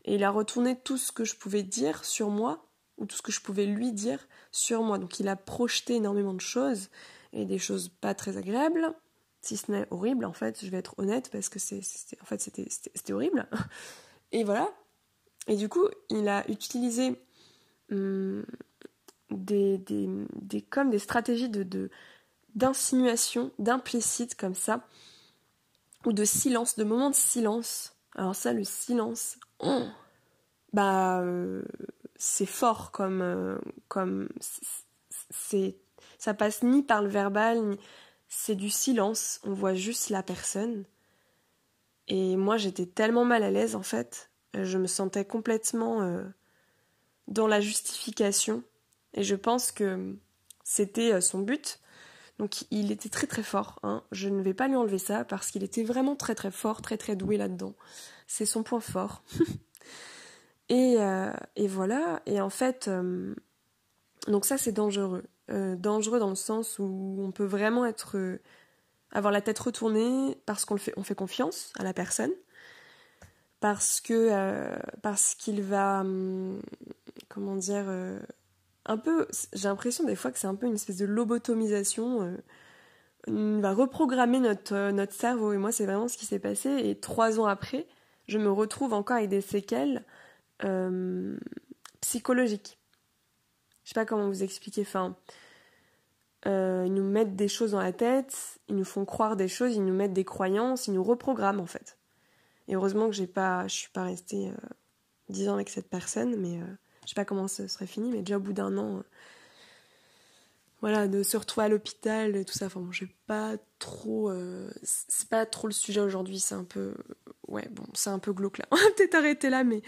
Et il a retourné tout ce que je pouvais dire sur moi, ou tout ce que je pouvais lui dire sur moi. Donc il a projeté énormément de choses, et des choses pas très agréables, si ce n'est horrible en fait, je vais être honnête, parce que c'est, en fait c'était horrible. Et voilà. Et du coup, il a utilisé hum, des, des, des, comme des stratégies de, d'insinuation, d'implicite comme ça, ou de silence, de moments de silence. Alors ça, le silence, bah, euh, c'est fort comme, euh, comme c'est, ça passe ni par le verbal, ni, c'est du silence. On voit juste la personne. Et moi, j'étais tellement mal à l'aise en fait, je me sentais complètement euh, dans la justification et je pense que c'était son but. Donc il était très très fort. Hein. Je ne vais pas lui enlever ça parce qu'il était vraiment très très fort, très très doué là-dedans. C'est son point fort. et, euh, et, voilà. Et en fait, euh, donc ça c'est dangereux. dangereux dans le sens où on peut vraiment être avoir la tête retournée parce qu'on fait, on fait confiance à la personne, parce que parce qu'il va hum, comment dire un peu, j'ai l'impression des fois que c'est un peu une espèce de lobotomisation. Euh, on va reprogrammer notre, euh, notre cerveau. Et moi, c'est vraiment ce qui s'est passé. Et trois ans après, je me retrouve encore avec des séquelles euh, psychologiques. Je sais pas comment vous expliquer. Enfin, ils nous mettent des choses dans la tête, ils nous font croire des choses, ils nous mettent des croyances, ils nous reprogramment en fait. Et heureusement que j'ai pas, je suis pas restée dix ans avec cette personne, mais je sais pas comment ce serait fini, mais déjà au bout d'un an, euh, voilà, de se retrouver à l'hôpital et tout ça. Enfin bon, j'ai pas trop, euh, c'est pas trop le sujet aujourd'hui. C'est un peu, ouais, bon, c'est un peu glauque là. On va peut-être arrêter là, mais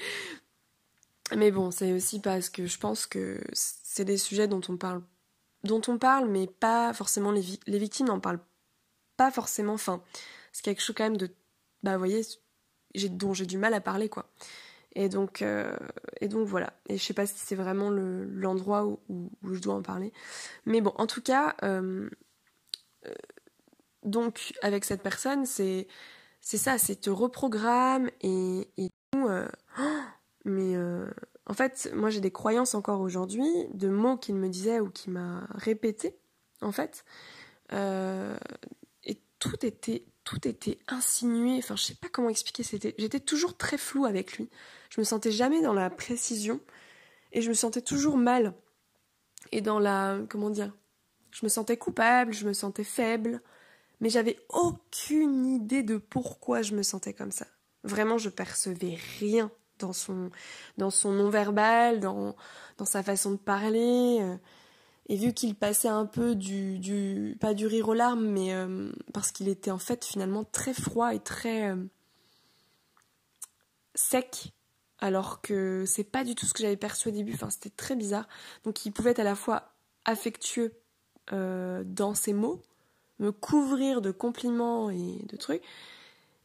mais bon, c'est aussi parce que je pense que c'est des sujets dont on parle, dont on parle, mais pas forcément les, victimes n'en parlent pas forcément. Enfin, c'est quelque chose quand même de, bah, vous voyez, dont j'ai du mal à parler quoi. Et donc, euh, et donc voilà. Et je sais pas si c'est vraiment l'endroit où, je dois en parler. Mais bon, en tout cas, euh, euh, donc avec cette personne, c'est ça, c'est te reprogramme et, tout. mais en fait, moi j'ai des croyances encore aujourd'hui, de mots qu'il me disait ou qu'il m'a répété, en fait. et tout était tout était insinué, enfin je sais pas comment expliquer, j'étais toujours très floue avec lui. Je me sentais jamais dans la précision et je me sentais toujours mal. Et dans la comment dire Je me sentais coupable, je me sentais faible, mais j'avais aucune idée de pourquoi je me sentais comme ça. Vraiment, je percevais rien dans son dans son non-verbal, dans dans sa façon de parler. Euh, et vu qu'il passait un peu du, du, pas du rire aux larmes, mais euh, parce qu'il était en fait finalement très froid et très euh, sec, alors que c'est pas du tout ce que j'avais perçu au début. C'était très bizarre. Donc, il pouvait être à la fois affectueux euh, dans ses mots, me couvrir de compliments et de trucs,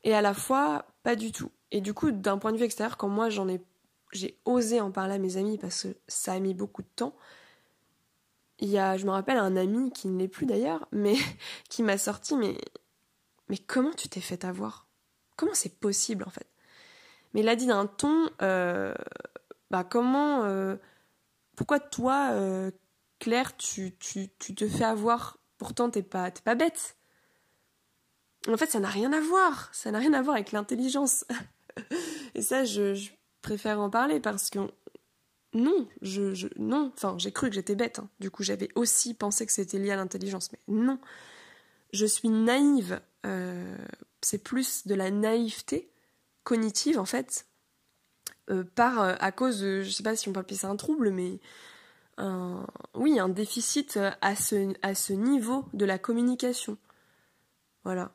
et à la fois pas du tout. Et du coup, d'un point de vue extérieur, quand moi j'en ai, j'ai osé en parler à mes amis parce que ça a mis beaucoup de temps il y a, je me rappelle, un ami qui ne l'est plus d'ailleurs, mais qui m'a sorti, mais comment tu t'es fait avoir? Comment c'est possible en fait? Mais il a dit d'un ton, euh, bah comment, euh, pourquoi toi, euh, Claire, tu, te fais avoir? Pourtant t'es pas, pas bête. En fait, ça n'a rien à voir. Ça n'a rien à voir avec l'intelligence. Et ça, je, préfère en parler parce que non, je, non, enfin j'ai cru que j'étais bête. Hein. Du coup j'avais aussi pensé que c'était lié à l'intelligence, mais non. Je suis naïve. C'est plus de la naïveté cognitive en fait, euh, par euh, à cause de, je sais pas si on peut appeler ça un trouble, mais oui, un déficit à ce, à ce niveau de la communication. Voilà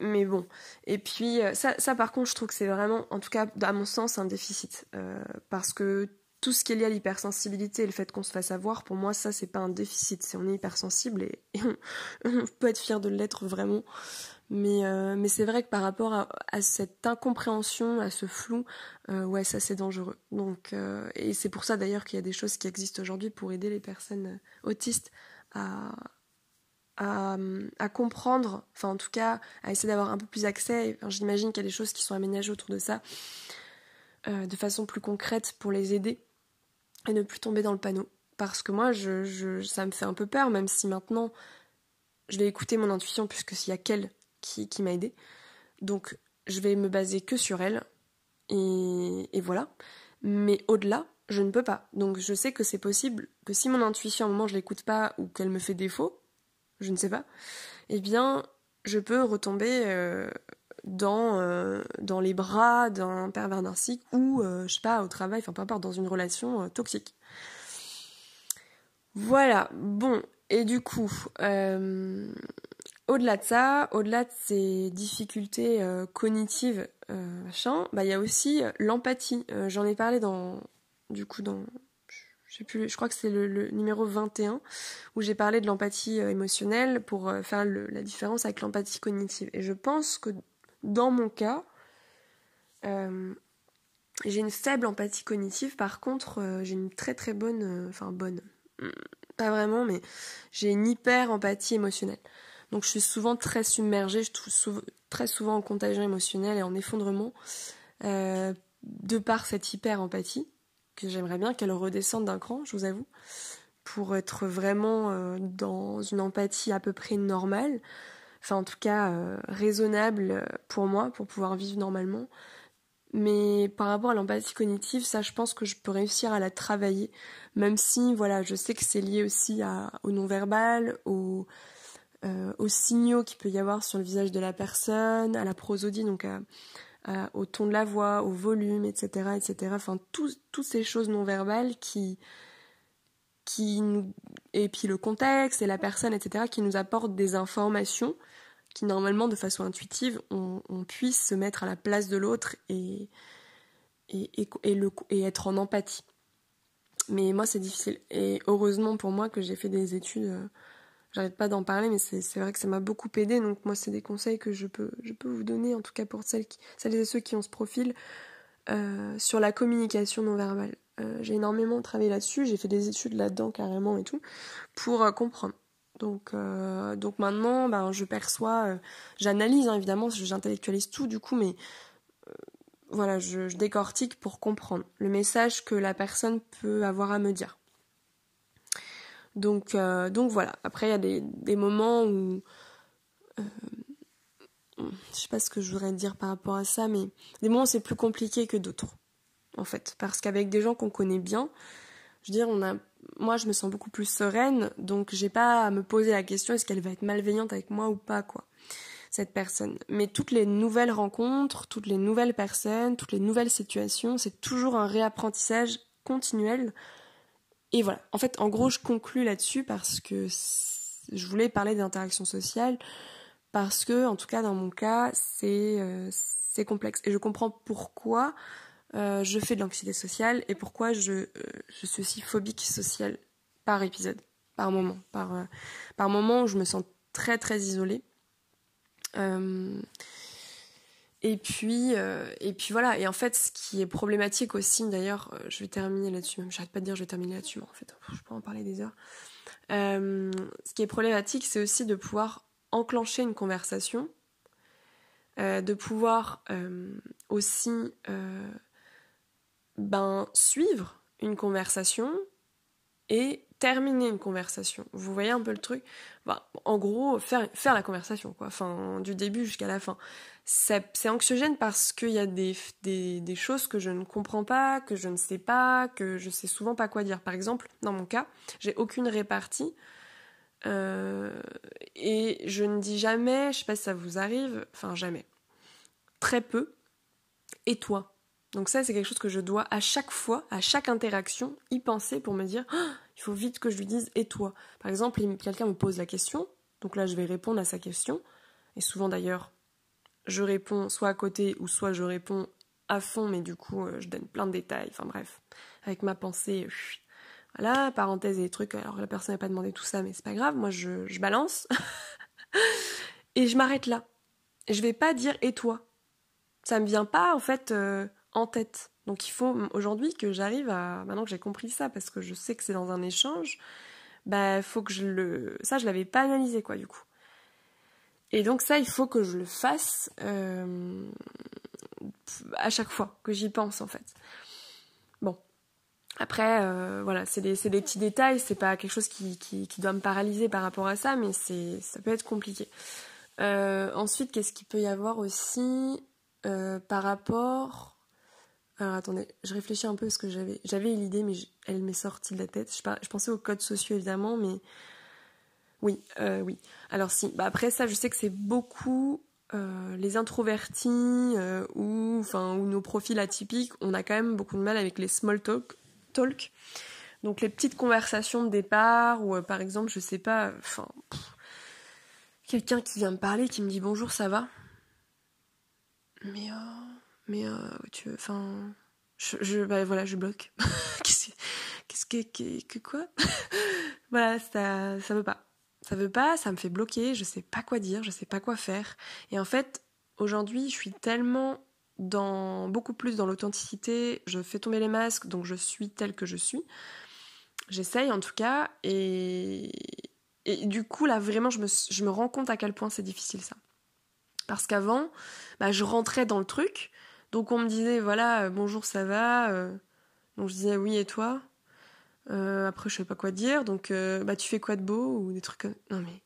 mais bon. Et puis, euh, ça, ça, par contre, je trouve que c'est vraiment, en tout cas, à mon sens, un déficit. Euh, parce que tout ce qui est lié à l'hypersensibilité et le fait qu'on se fasse avoir, pour moi, ça, c'est pas un déficit. C'est on est hypersensible et, on, peut être fier de l'être vraiment. Mais, euh, mais c'est vrai que par rapport à, cette incompréhension, à ce flou, euh, ouais, ça c'est dangereux. Donc, euh, et c'est pour ça d'ailleurs qu'il y a des choses qui existent aujourd'hui pour aider les personnes autistes à, comprendre, enfin en tout cas à essayer d'avoir un peu plus accès. J'imagine qu'il y a des choses qui sont aménagées autour de ça de façon plus concrète pour les aider et ne plus tomber dans le panneau. Parce que moi, ça me fait un peu peur, même si maintenant je vais écouter mon intuition, puisque s'il y a qu'elle qui, qui m'a aidé. Donc je vais me baser que sur elle. Et, et voilà. Mais au-delà, je ne peux pas. Donc je sais que c'est possible que si mon intuition à un moment je l'écoute pas ou qu'elle me fait défaut, je ne sais pas, eh bien je peux retomber euh, dans, euh, dans les bras d'un pervers narcissique ou, euh, je sais pas, au travail, enfin peu importe, dans une relation euh, toxique. Voilà, bon, et du coup, au-delà de ça, au-delà de ces difficultés cognitives, machin, bah il y a aussi l'empathie. J'en ai parlé dans, du coup, dans, je sais plus, je crois que c'est le, numéro 21, où j'ai parlé de l'empathie émotionnelle pour faire la différence avec l'empathie cognitive. Et je pense que dans mon cas, euh, j'ai une faible empathie cognitive, par contre, euh, j'ai une très très bonne, euh, enfin bonne, pas vraiment, mais j'ai une hyper empathie émotionnelle. Donc je suis souvent très submergée, je très souvent en contagion émotionnelle et en effondrement, de par cette hyper empathie, que j'aimerais bien qu'elle redescende d'un cran, je vous avoue, pour être vraiment dans une empathie à peu près normale enfin en tout cas euh, raisonnable pour moi, pour pouvoir vivre normalement. Mais par rapport à l'empathie cognitive, ça je pense que je peux réussir à la travailler, même si voilà, je sais que c'est lié aussi au non-verbal, au, euh, aux signaux qu'il peut y avoir sur le visage de la personne, à la prosodie, donc au ton de la voix, au volume, etc., etc. Enfin, toutes ces choses non-verbales qui, qui et puis le contexte et la personne, etc., qui nous apportent des informations qui normalement de façon intuitive on, puisse se mettre à la place de l'autre et, et, et, être en empathie. Mais moi c'est difficile. Et heureusement pour moi que j'ai fait des études, euh, j'arrête pas d'en parler, mais c'est vrai que ça m'a beaucoup aidé. Donc moi c'est des conseils que je peux, je peux vous donner, en tout cas pour celles, celles et ceux qui ont ce profil, euh, sur la communication non verbale. Euh, j'ai énormément travaillé là-dessus, j'ai fait des études là-dedans carrément et tout, pour comprendre. Donc, euh, donc maintenant, ben, je perçois, euh, j'analyse hein, évidemment, j'intellectualise tout du coup, mais euh, voilà, je, décortique pour comprendre le message que la personne peut avoir à me dire. Donc, donc voilà. Après, il y a des, des moments où je sais pas ce que je voudrais dire par rapport à ça, mais des moments c'est plus compliqué que d'autres, en fait, parce qu'avec des gens qu'on connaît bien, je veux dire, on a, moi, je me sens beaucoup plus sereine, donc j'ai pas à me poser la question est-ce qu'elle va être malveillante avec moi ou pas, quoi, cette personne. Mais toutes les nouvelles rencontres, toutes les nouvelles personnes, toutes les nouvelles situations, c'est toujours un réapprentissage continuel. Et voilà. En fait, en gros, je conclus là-dessus parce que je voulais parler d'interactions sociales parce que, en tout cas, dans mon cas, c'est euh, complexe. Et je comprends pourquoi euh, je fais de l'anxiété sociale et pourquoi je, euh, je suis aussi phobique sociale par épisode, par moment, par, par moment où je me sens très très isolée. Et puis, et puis voilà. Et en fait, ce qui est problématique aussi, d'ailleurs, je vais terminer là-dessus. Même, j'arrête pas de dire je vais terminer là-dessus, mais en fait, je peux en parler des heures. ce qui est problématique, c'est aussi de pouvoir enclencher une conversation, de pouvoir aussi ben, suivre une conversation et terminer une conversation. Vous voyez un peu le truc? Ben, En gros, faire, la conversation, quoi. Enfin, du début jusqu'à la fin. C'est anxiogène parce qu'il y a des, des, des, choses que je ne comprends pas, que je ne sais pas, que je sais souvent pas quoi dire. Par exemple, dans mon cas, j'ai aucune répartie. Euh, et je ne dis jamais, je sais pas si ça vous arrive, enfin jamais, très peu, et toi? Donc ça, c'est quelque chose que je dois à chaque fois, à chaque interaction, y penser pour me dire, oh, il faut vite que je lui dise et toi? Par exemple, quelqu'un me pose la question, donc là, je vais répondre à sa question. Et souvent d'ailleurs, je réponds soit à côté ou soit je réponds à fond, mais du coup, je donne plein de détails. Enfin bref, avec ma pensée. voilà, parenthèse et trucs. Alors la personne n'a pas demandé tout ça, mais c'est pas grave. Moi, je, balance. et je m'arrête là. Je vais pas dire et toi? Ça me vient pas, en fait, en tête. Donc il faut aujourd'hui que j'arrive à maintenant que j'ai compris ça parce que je sais que c'est dans un échange, bah faut que je le ça je l'avais pas analysé quoi du coup. Et donc ça il faut que je le fasse euh, à chaque fois que j'y pense en fait. Bon. Après, euh, voilà, c'est des, petits détails, c'est pas quelque chose qui, doit me paralyser par rapport à ça, mais ça peut être compliqué. Euh, ensuite, qu'est-ce qu'il peut y avoir aussi par rapport alors attendez, je réfléchis un peu parce que j'avais j'avais l'idée, mais elle m'est sortie de la tête. Je, pensais aux codes sociaux évidemment, mais oui, euh, oui. Alors si, bah après ça, je sais que c'est beaucoup euh, les introvertis euh, ou enfin ou nos profils atypiques. On a quand même beaucoup de mal avec les small talk, talk. Donc les petites conversations de départ ou par exemple, je sais pas, enfin quelqu'un qui vient me parler, qui me dit bonjour, ça va? Mais mais euh, tu enfin, je, bah, voilà, je bloque. qu'est-ce que, que, quoi? Voilà, ça, ça veut pas. Ça veut pas, ça me fait bloquer, je sais pas quoi dire, je sais pas quoi faire. Et en fait, aujourd'hui, je suis tellement dans beaucoup plus dans l'authenticité, je fais tomber les masques, donc je suis telle que je suis. J'essaye en tout cas, et, et du coup, là, vraiment, je me, je me rends compte à quel point c'est difficile ça. Parce qu'avant, bah, je rentrais dans le truc, donc on me disait, voilà, euh, bonjour, ça va euh. Donc je disais, oui, et toi? Euh, Après, je sais pas quoi dire. Donc, bah, tu fais quoi de beau? Ou des trucs. Non, mais...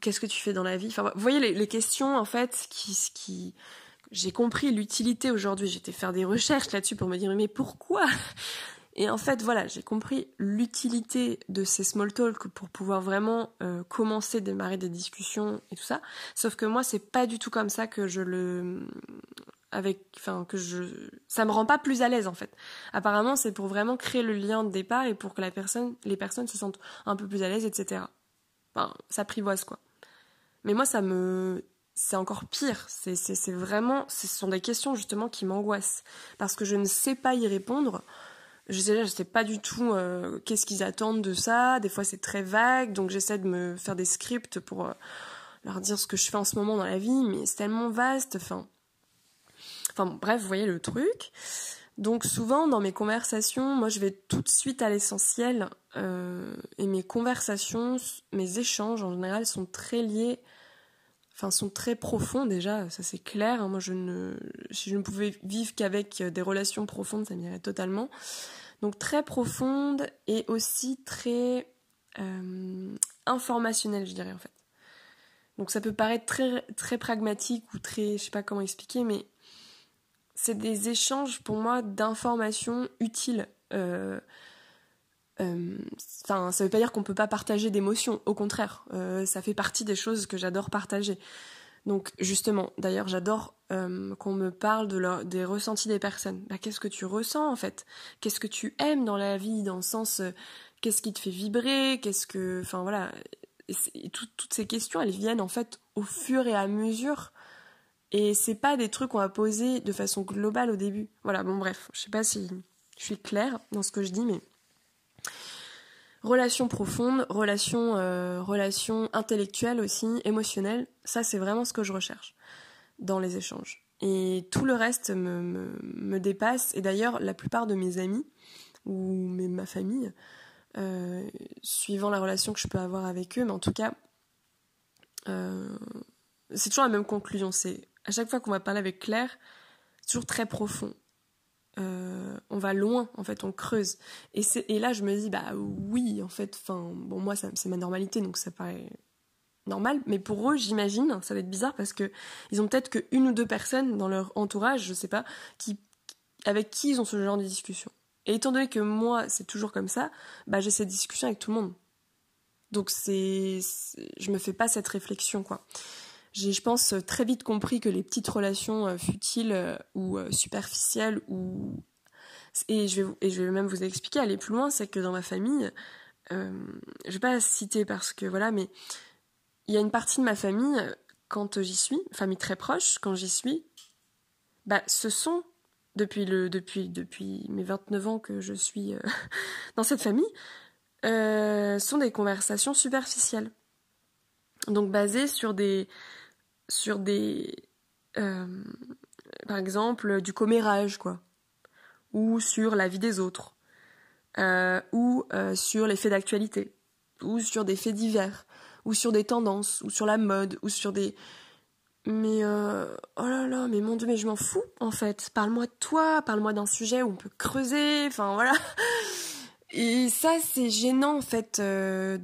Qu'est-ce que tu fais dans la vie? Enfin, vous voyez les, questions, en fait, qui... qui... J'ai compris l'utilité aujourd'hui. J'étais faire des recherches là-dessus pour me dire, mais pourquoi? Et en fait, voilà, j'ai compris l'utilité de ces small talk pour pouvoir vraiment commencer, démarrer des discussions et tout ça. Sauf que moi, c'est pas du tout comme ça que je le avec enfin que je ça me rend pas plus à l'aise en fait. Apparemment c'est pour vraiment créer le lien de départ et pour que la personne les personnes se sentent un peu plus à l'aise etc enfin ça privoise quoi. Mais moi ça me c'est encore pire. C'est c'est vraiment ce sont des questions justement qui m'angoissent. Parce que je ne sais pas y répondre. Je sais je sais pas du tout euh, qu'est-ce qu'ils attendent de ça. Des fois c'est très vague. Donc j'essaie de me faire des scripts pour euh, leur dire ce que je fais en ce moment dans la vie. Mais c'est tellement vaste. Enfin Enfin bref, vous voyez le truc. Donc souvent dans mes conversations, moi je vais tout de suite à l'essentiel euh, et mes conversations, mes échanges en général sont très liés, enfin sont très profonds déjà, ça c'est clair. Hein. moi je ne, si je ne pouvais vivre qu'avec des relations profondes, ça m'irait totalement. Donc très profondes et aussi très euh, informationnelles, je dirais en fait. Donc ça peut paraître très très pragmatique ou très, je sais pas comment expliquer, mais c'est des échanges pour moi d'informations utiles. Euh, euh, ça veut pas dire qu'on peut pas partager d'émotions, au contraire, euh, ça fait partie des choses que j'adore partager. Donc justement, d'ailleurs, j'adore qu'on me parle de des ressentis des personnes. Bah, qu'est-ce que tu ressens en fait? Qu'est-ce que tu aimes dans la vie, dans le sens qu'est-ce qui te fait vibrer? Qu'est-ce que, enfin voilà, toutes ces questions, elles viennent en fait au fur et à mesure et c'est pas des trucs qu'on va poser de façon globale au début. Voilà, bon bref, je sais pas si je suis claire dans ce que je dis, mais relation profonde, relation, euh, relation intellectuelle aussi, émotionnelle, ça c'est vraiment ce que je recherche dans les échanges. Et tout le reste me, me, dépasse. Et d'ailleurs, la plupart de mes amis ou ma famille, euh, suivant la relation que je peux avoir avec eux, mais en tout cas, euh, c'est toujours la même conclusion. C'est à chaque fois qu'on va parler avec Claire, toujours très profond. Euh, on va loin, en fait, on creuse. Et, et là, je me dis, bah oui, en fait, enfin, bon, moi, c'est ma normalité, donc ça paraît normal. Mais pour eux, j'imagine, ça va être bizarre parce que ils ont peut-être qu'une ou deux personnes dans leur entourage, je sais pas, qui, avec qui ils ont ce genre de discussion. Et étant donné que moi, c'est toujours comme ça, bah j'ai cette discussion avec tout le monde. Donc c'est, je me fais pas cette réflexion, quoi j'ai, je pense, très vite compris que les petites relations euh, futiles euh, ou euh, superficielles ou et je vais et je vais même vous expliquer aller plus loin, c'est que dans ma famille, euh, je vais pas citer parce que voilà, mais il y a une partie de ma famille quand j'y suis, famille très proche, quand j'y suis, bah ce sont depuis, le, depuis, depuis mes 29 ans que je suis euh, dans cette famille, euh, sont des conversations superficielles. Donc basées sur des. Sur des. Euh, par exemple, du commérage, quoi. Ou sur la vie des autres. ou sur les faits d'actualité. Ou sur des faits divers. Ou sur des tendances. Ou sur la mode. Ou sur des mais euh, oh là là, mais mon dieu, mais je m'en fous en fait. Parle-moi de toi, parle-moi d'un sujet où on peut creuser, enfin voilà. Et ça, c'est gênant en fait. Euh.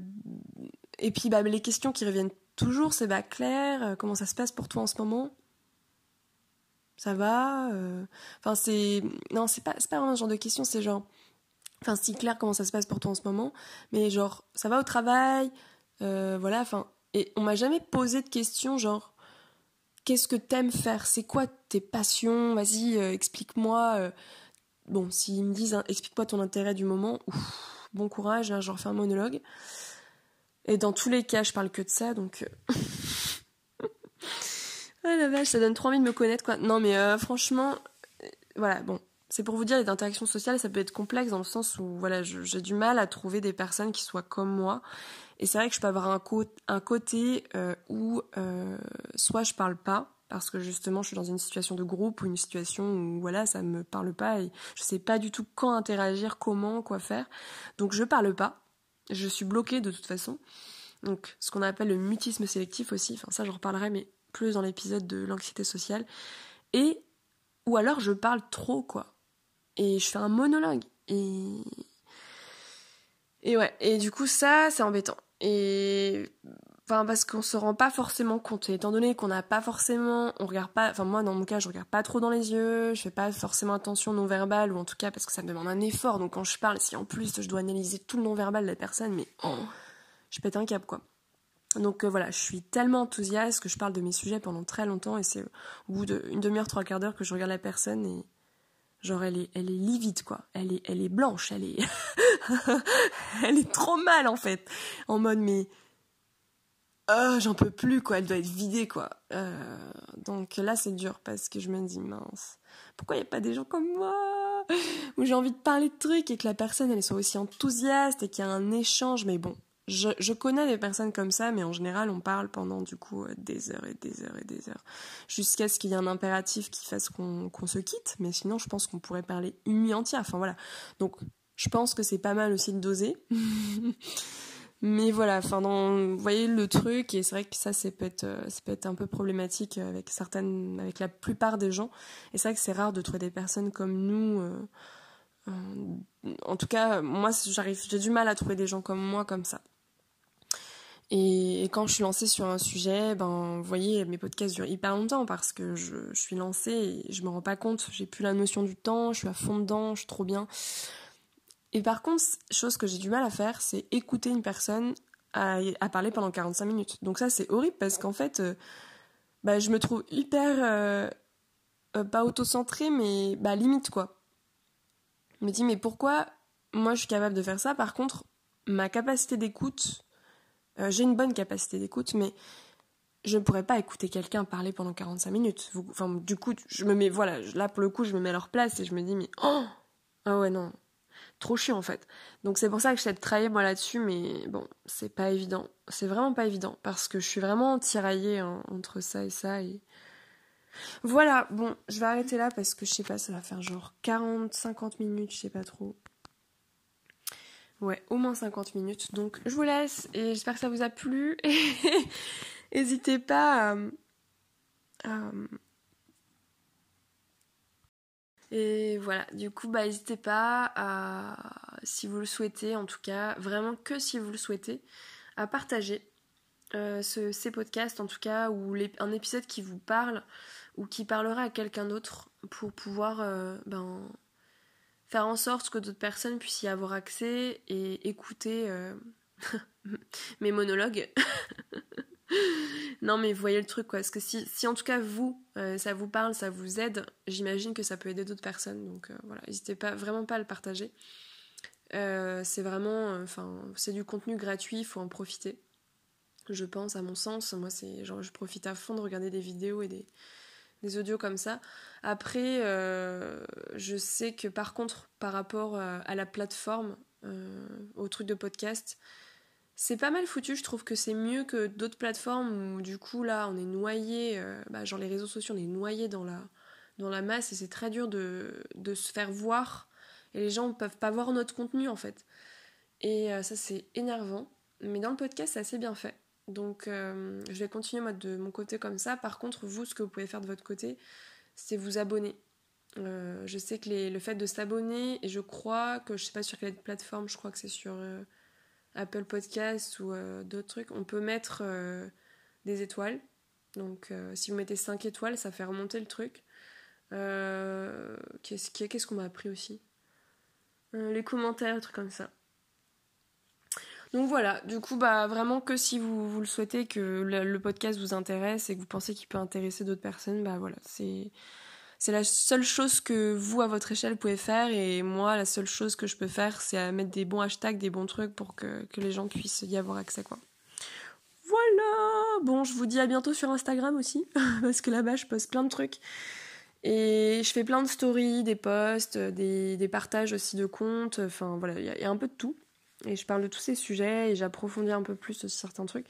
Et puis bah, les questions qui reviennent toujours, c'est bah Claire, euh, comment ça se passe pour toi en ce moment? Ça va Enfin c'est non, c'est pas pas vraiment ce genre de questions, c'est genre enfin si Claire, comment ça se passe pour toi en ce moment Mais genre ça va au travail Voilà, enfin et on m'a jamais posé de questions genre qu'est-ce que t'aimes faire? C'est quoi tes passions? Vas-y, euh, explique-moi. Euh. Bon, s'ils me disent, hein, explique-moi ton intérêt du moment, bon courage, hein, je refais un monologue. Et dans tous les cas, je parle que de ça, donc. Euh. ah la vache, ça donne trop envie de me connaître, quoi. Non, mais franchement, voilà, bon. C'est pour vous dire, les interactions sociales, ça peut être complexe dans le sens où, voilà, j'ai du mal à trouver des personnes qui soient comme moi et c'est vrai que je peux avoir un, un côté euh, où euh, soit je parle pas, parce que justement je suis dans une situation de groupe ou une situation où voilà ça me parle pas et je sais pas du tout quand interagir, comment, quoi faire. Donc je parle pas, je suis bloquée de toute façon. Donc ce qu'on appelle le mutisme sélectif aussi, enfin ça je reparlerai mais plus dans l'épisode de l'anxiété sociale. Et ou alors je parle trop quoi. Et je fais un monologue et et ouais, et du coup ça c'est embêtant. Et enfin parce qu'on se rend pas forcément compte. Étant donné qu'on n'a pas forcément on regarde pas enfin moi dans mon cas je regarde pas trop dans les yeux je fais pas forcément attention non verbal ou en tout cas parce que ça me demande un effort. Donc quand je parle si en plus je dois analyser tout le non verbal de la personne mais oh, je pète un cap quoi. Donc euh, voilà je suis tellement enthousiaste que je parle de mes sujets pendant très longtemps et c'est au bout d'une demi-heure trois quarts d'heure que je regarde la personne et genre elle est elle est livide quoi. Elle est elle est blanche elle est elle est trop mal en fait. En mode mais oh, j'en peux plus quoi, elle doit être vidée quoi. Euh, donc là c'est dur parce que je me dis mince, pourquoi il n'y a pas des gens comme moi? Où j'ai envie de parler de trucs et que la personne elle soit aussi enthousiaste et qu'il y a un échange mais bon. Je, connais des personnes comme ça, mais en général, on parle pendant du coup euh, des heures et des heures et des heures, jusqu'à ce qu'il y ait un impératif qui fasse qu'on se quitte. Mais sinon, je pense qu'on pourrait parler une nuit entière. Enfin voilà. Donc, je pense que c'est pas mal aussi de doser. Mais voilà, enfin, vous voyez le truc, et c'est vrai que ça, c'est peut être, euh, peut être un peu problématique avec certaines, avec la plupart des gens. Et c'est vrai que c'est rare de trouver des personnes comme nous. Euh, euh, en tout cas, moi, j'arrive, j'ai du mal à trouver des gens comme moi comme ça. Et, quand je suis lancée sur un sujet, ben, vous voyez, mes podcasts durent hyper longtemps parce que je, je suis lancée et je me rends pas compte, j'ai plus la notion du temps, je suis à fond dedans, je suis trop bien. Et par contre, chose que j'ai du mal à faire, c'est écouter une personne à, parler pendant 45 minutes. Donc ça, c'est horrible parce qu'en fait, euh, bah, je me trouve hyper, euh, euh, pas auto-centrée, mais bah, limite quoi. Je me dis, mais pourquoi moi je suis capable de faire ça? Par contre, ma capacité d'écoute, j'ai une bonne capacité d'écoute, mais je ne pourrais pas écouter quelqu'un parler pendant 45 minutes. Enfin, du coup, je me mets, voilà, là pour le coup, je me mets à leur place et je me dis, mais oh Ah ouais, non, trop chiant en fait. Donc c'est pour ça que j'essaie de travailler moi là-dessus, mais bon, c'est pas évident. C'est vraiment pas évident parce que je suis vraiment tiraillée hein, entre ça et ça. Voilà, bon, je vais arrêter là parce que je sais pas, ça va faire genre 40, 50 minutes, je sais pas trop. Ouais, au moins 50 minutes. Donc je vous laisse et j'espère que ça vous a plu. N'hésitez pas à et voilà, du coup, bah, n'hésitez pas à, si vous le souhaitez, en tout cas, vraiment que si vous le souhaitez, à partager euh, ces podcasts, en tout cas, ou un épisode qui vous parle ou qui parlera à quelqu'un d'autre pour pouvoir euh, ben, faire en sorte que d'autres personnes puissent y avoir accès et écouter euh, mes monologues. non, mais vous voyez le truc, quoi. Parce que si, en tout cas vous, euh, ça vous parle, ça vous aide, j'imagine que ça peut aider d'autres personnes. Donc euh, voilà, n'hésitez pas, vraiment pas à le partager. Euh, c'est vraiment, enfin, c'est du contenu gratuit, il faut en profiter. Je pense, à mon sens, moi, c'est genre, je profite à fond de regarder des vidéos et des, des audios comme ça. Après, je sais que par contre, par rapport à la plateforme, au truc de podcast, c'est pas mal foutu, je trouve que c'est mieux que d'autres plateformes où du coup là on est noyé, euh, bah, genre les réseaux sociaux on est noyé dans la, dans la masse et c'est très dur de, se faire voir et les gens ne peuvent pas voir notre contenu en fait. Et euh, ça c'est énervant, mais dans le podcast c'est assez bien fait. Donc euh, je vais continuer de mon côté comme ça. Par contre vous ce que vous pouvez faire de votre côté c'est vous abonner. je sais que le fait de s'abonner, et je crois que je sais pas sur quelle plateforme, je crois que c'est sur Apple Podcast ou euh, d'autres trucs, on peut mettre euh, des étoiles. Donc euh, si vous mettez 5 étoiles, ça fait remonter le truc. Qu'est-ce qu'on m'a appris aussi? Les commentaires, trucs comme ça. Donc voilà, du coup, bah vraiment que si vous, vous le souhaitez, que le, podcast vous intéresse et que vous pensez qu'il peut intéresser d'autres personnes, bah voilà, c'est c'est la seule chose que vous, à votre échelle, pouvez faire. Et moi, la seule chose que je peux faire, c'est mettre des bons hashtags, des bons trucs pour que, les gens puissent y avoir accès. quoi. Voilà Bon, je vous dis à bientôt sur Instagram aussi, parce que là-bas, je poste plein de trucs. Et je fais plein de stories, des posts, des, partages aussi de comptes. Enfin, voilà, il y, a un peu de tout. Et je parle de tous ces sujets et j'approfondis un peu plus certains trucs.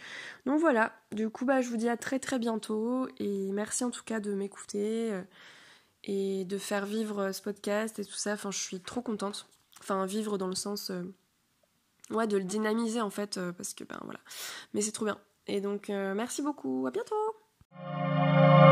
Donc voilà, du coup, bah, je vous dis à très très bientôt. Et merci en tout cas de m'écouter et de faire vivre euh, ce podcast et tout ça. Enfin, je suis trop contente. Enfin, vivre dans le sens. Euh, ouais, de le dynamiser en fait, euh, parce que ben voilà. Mais c'est trop bien. Et donc, merci beaucoup. À bientôt!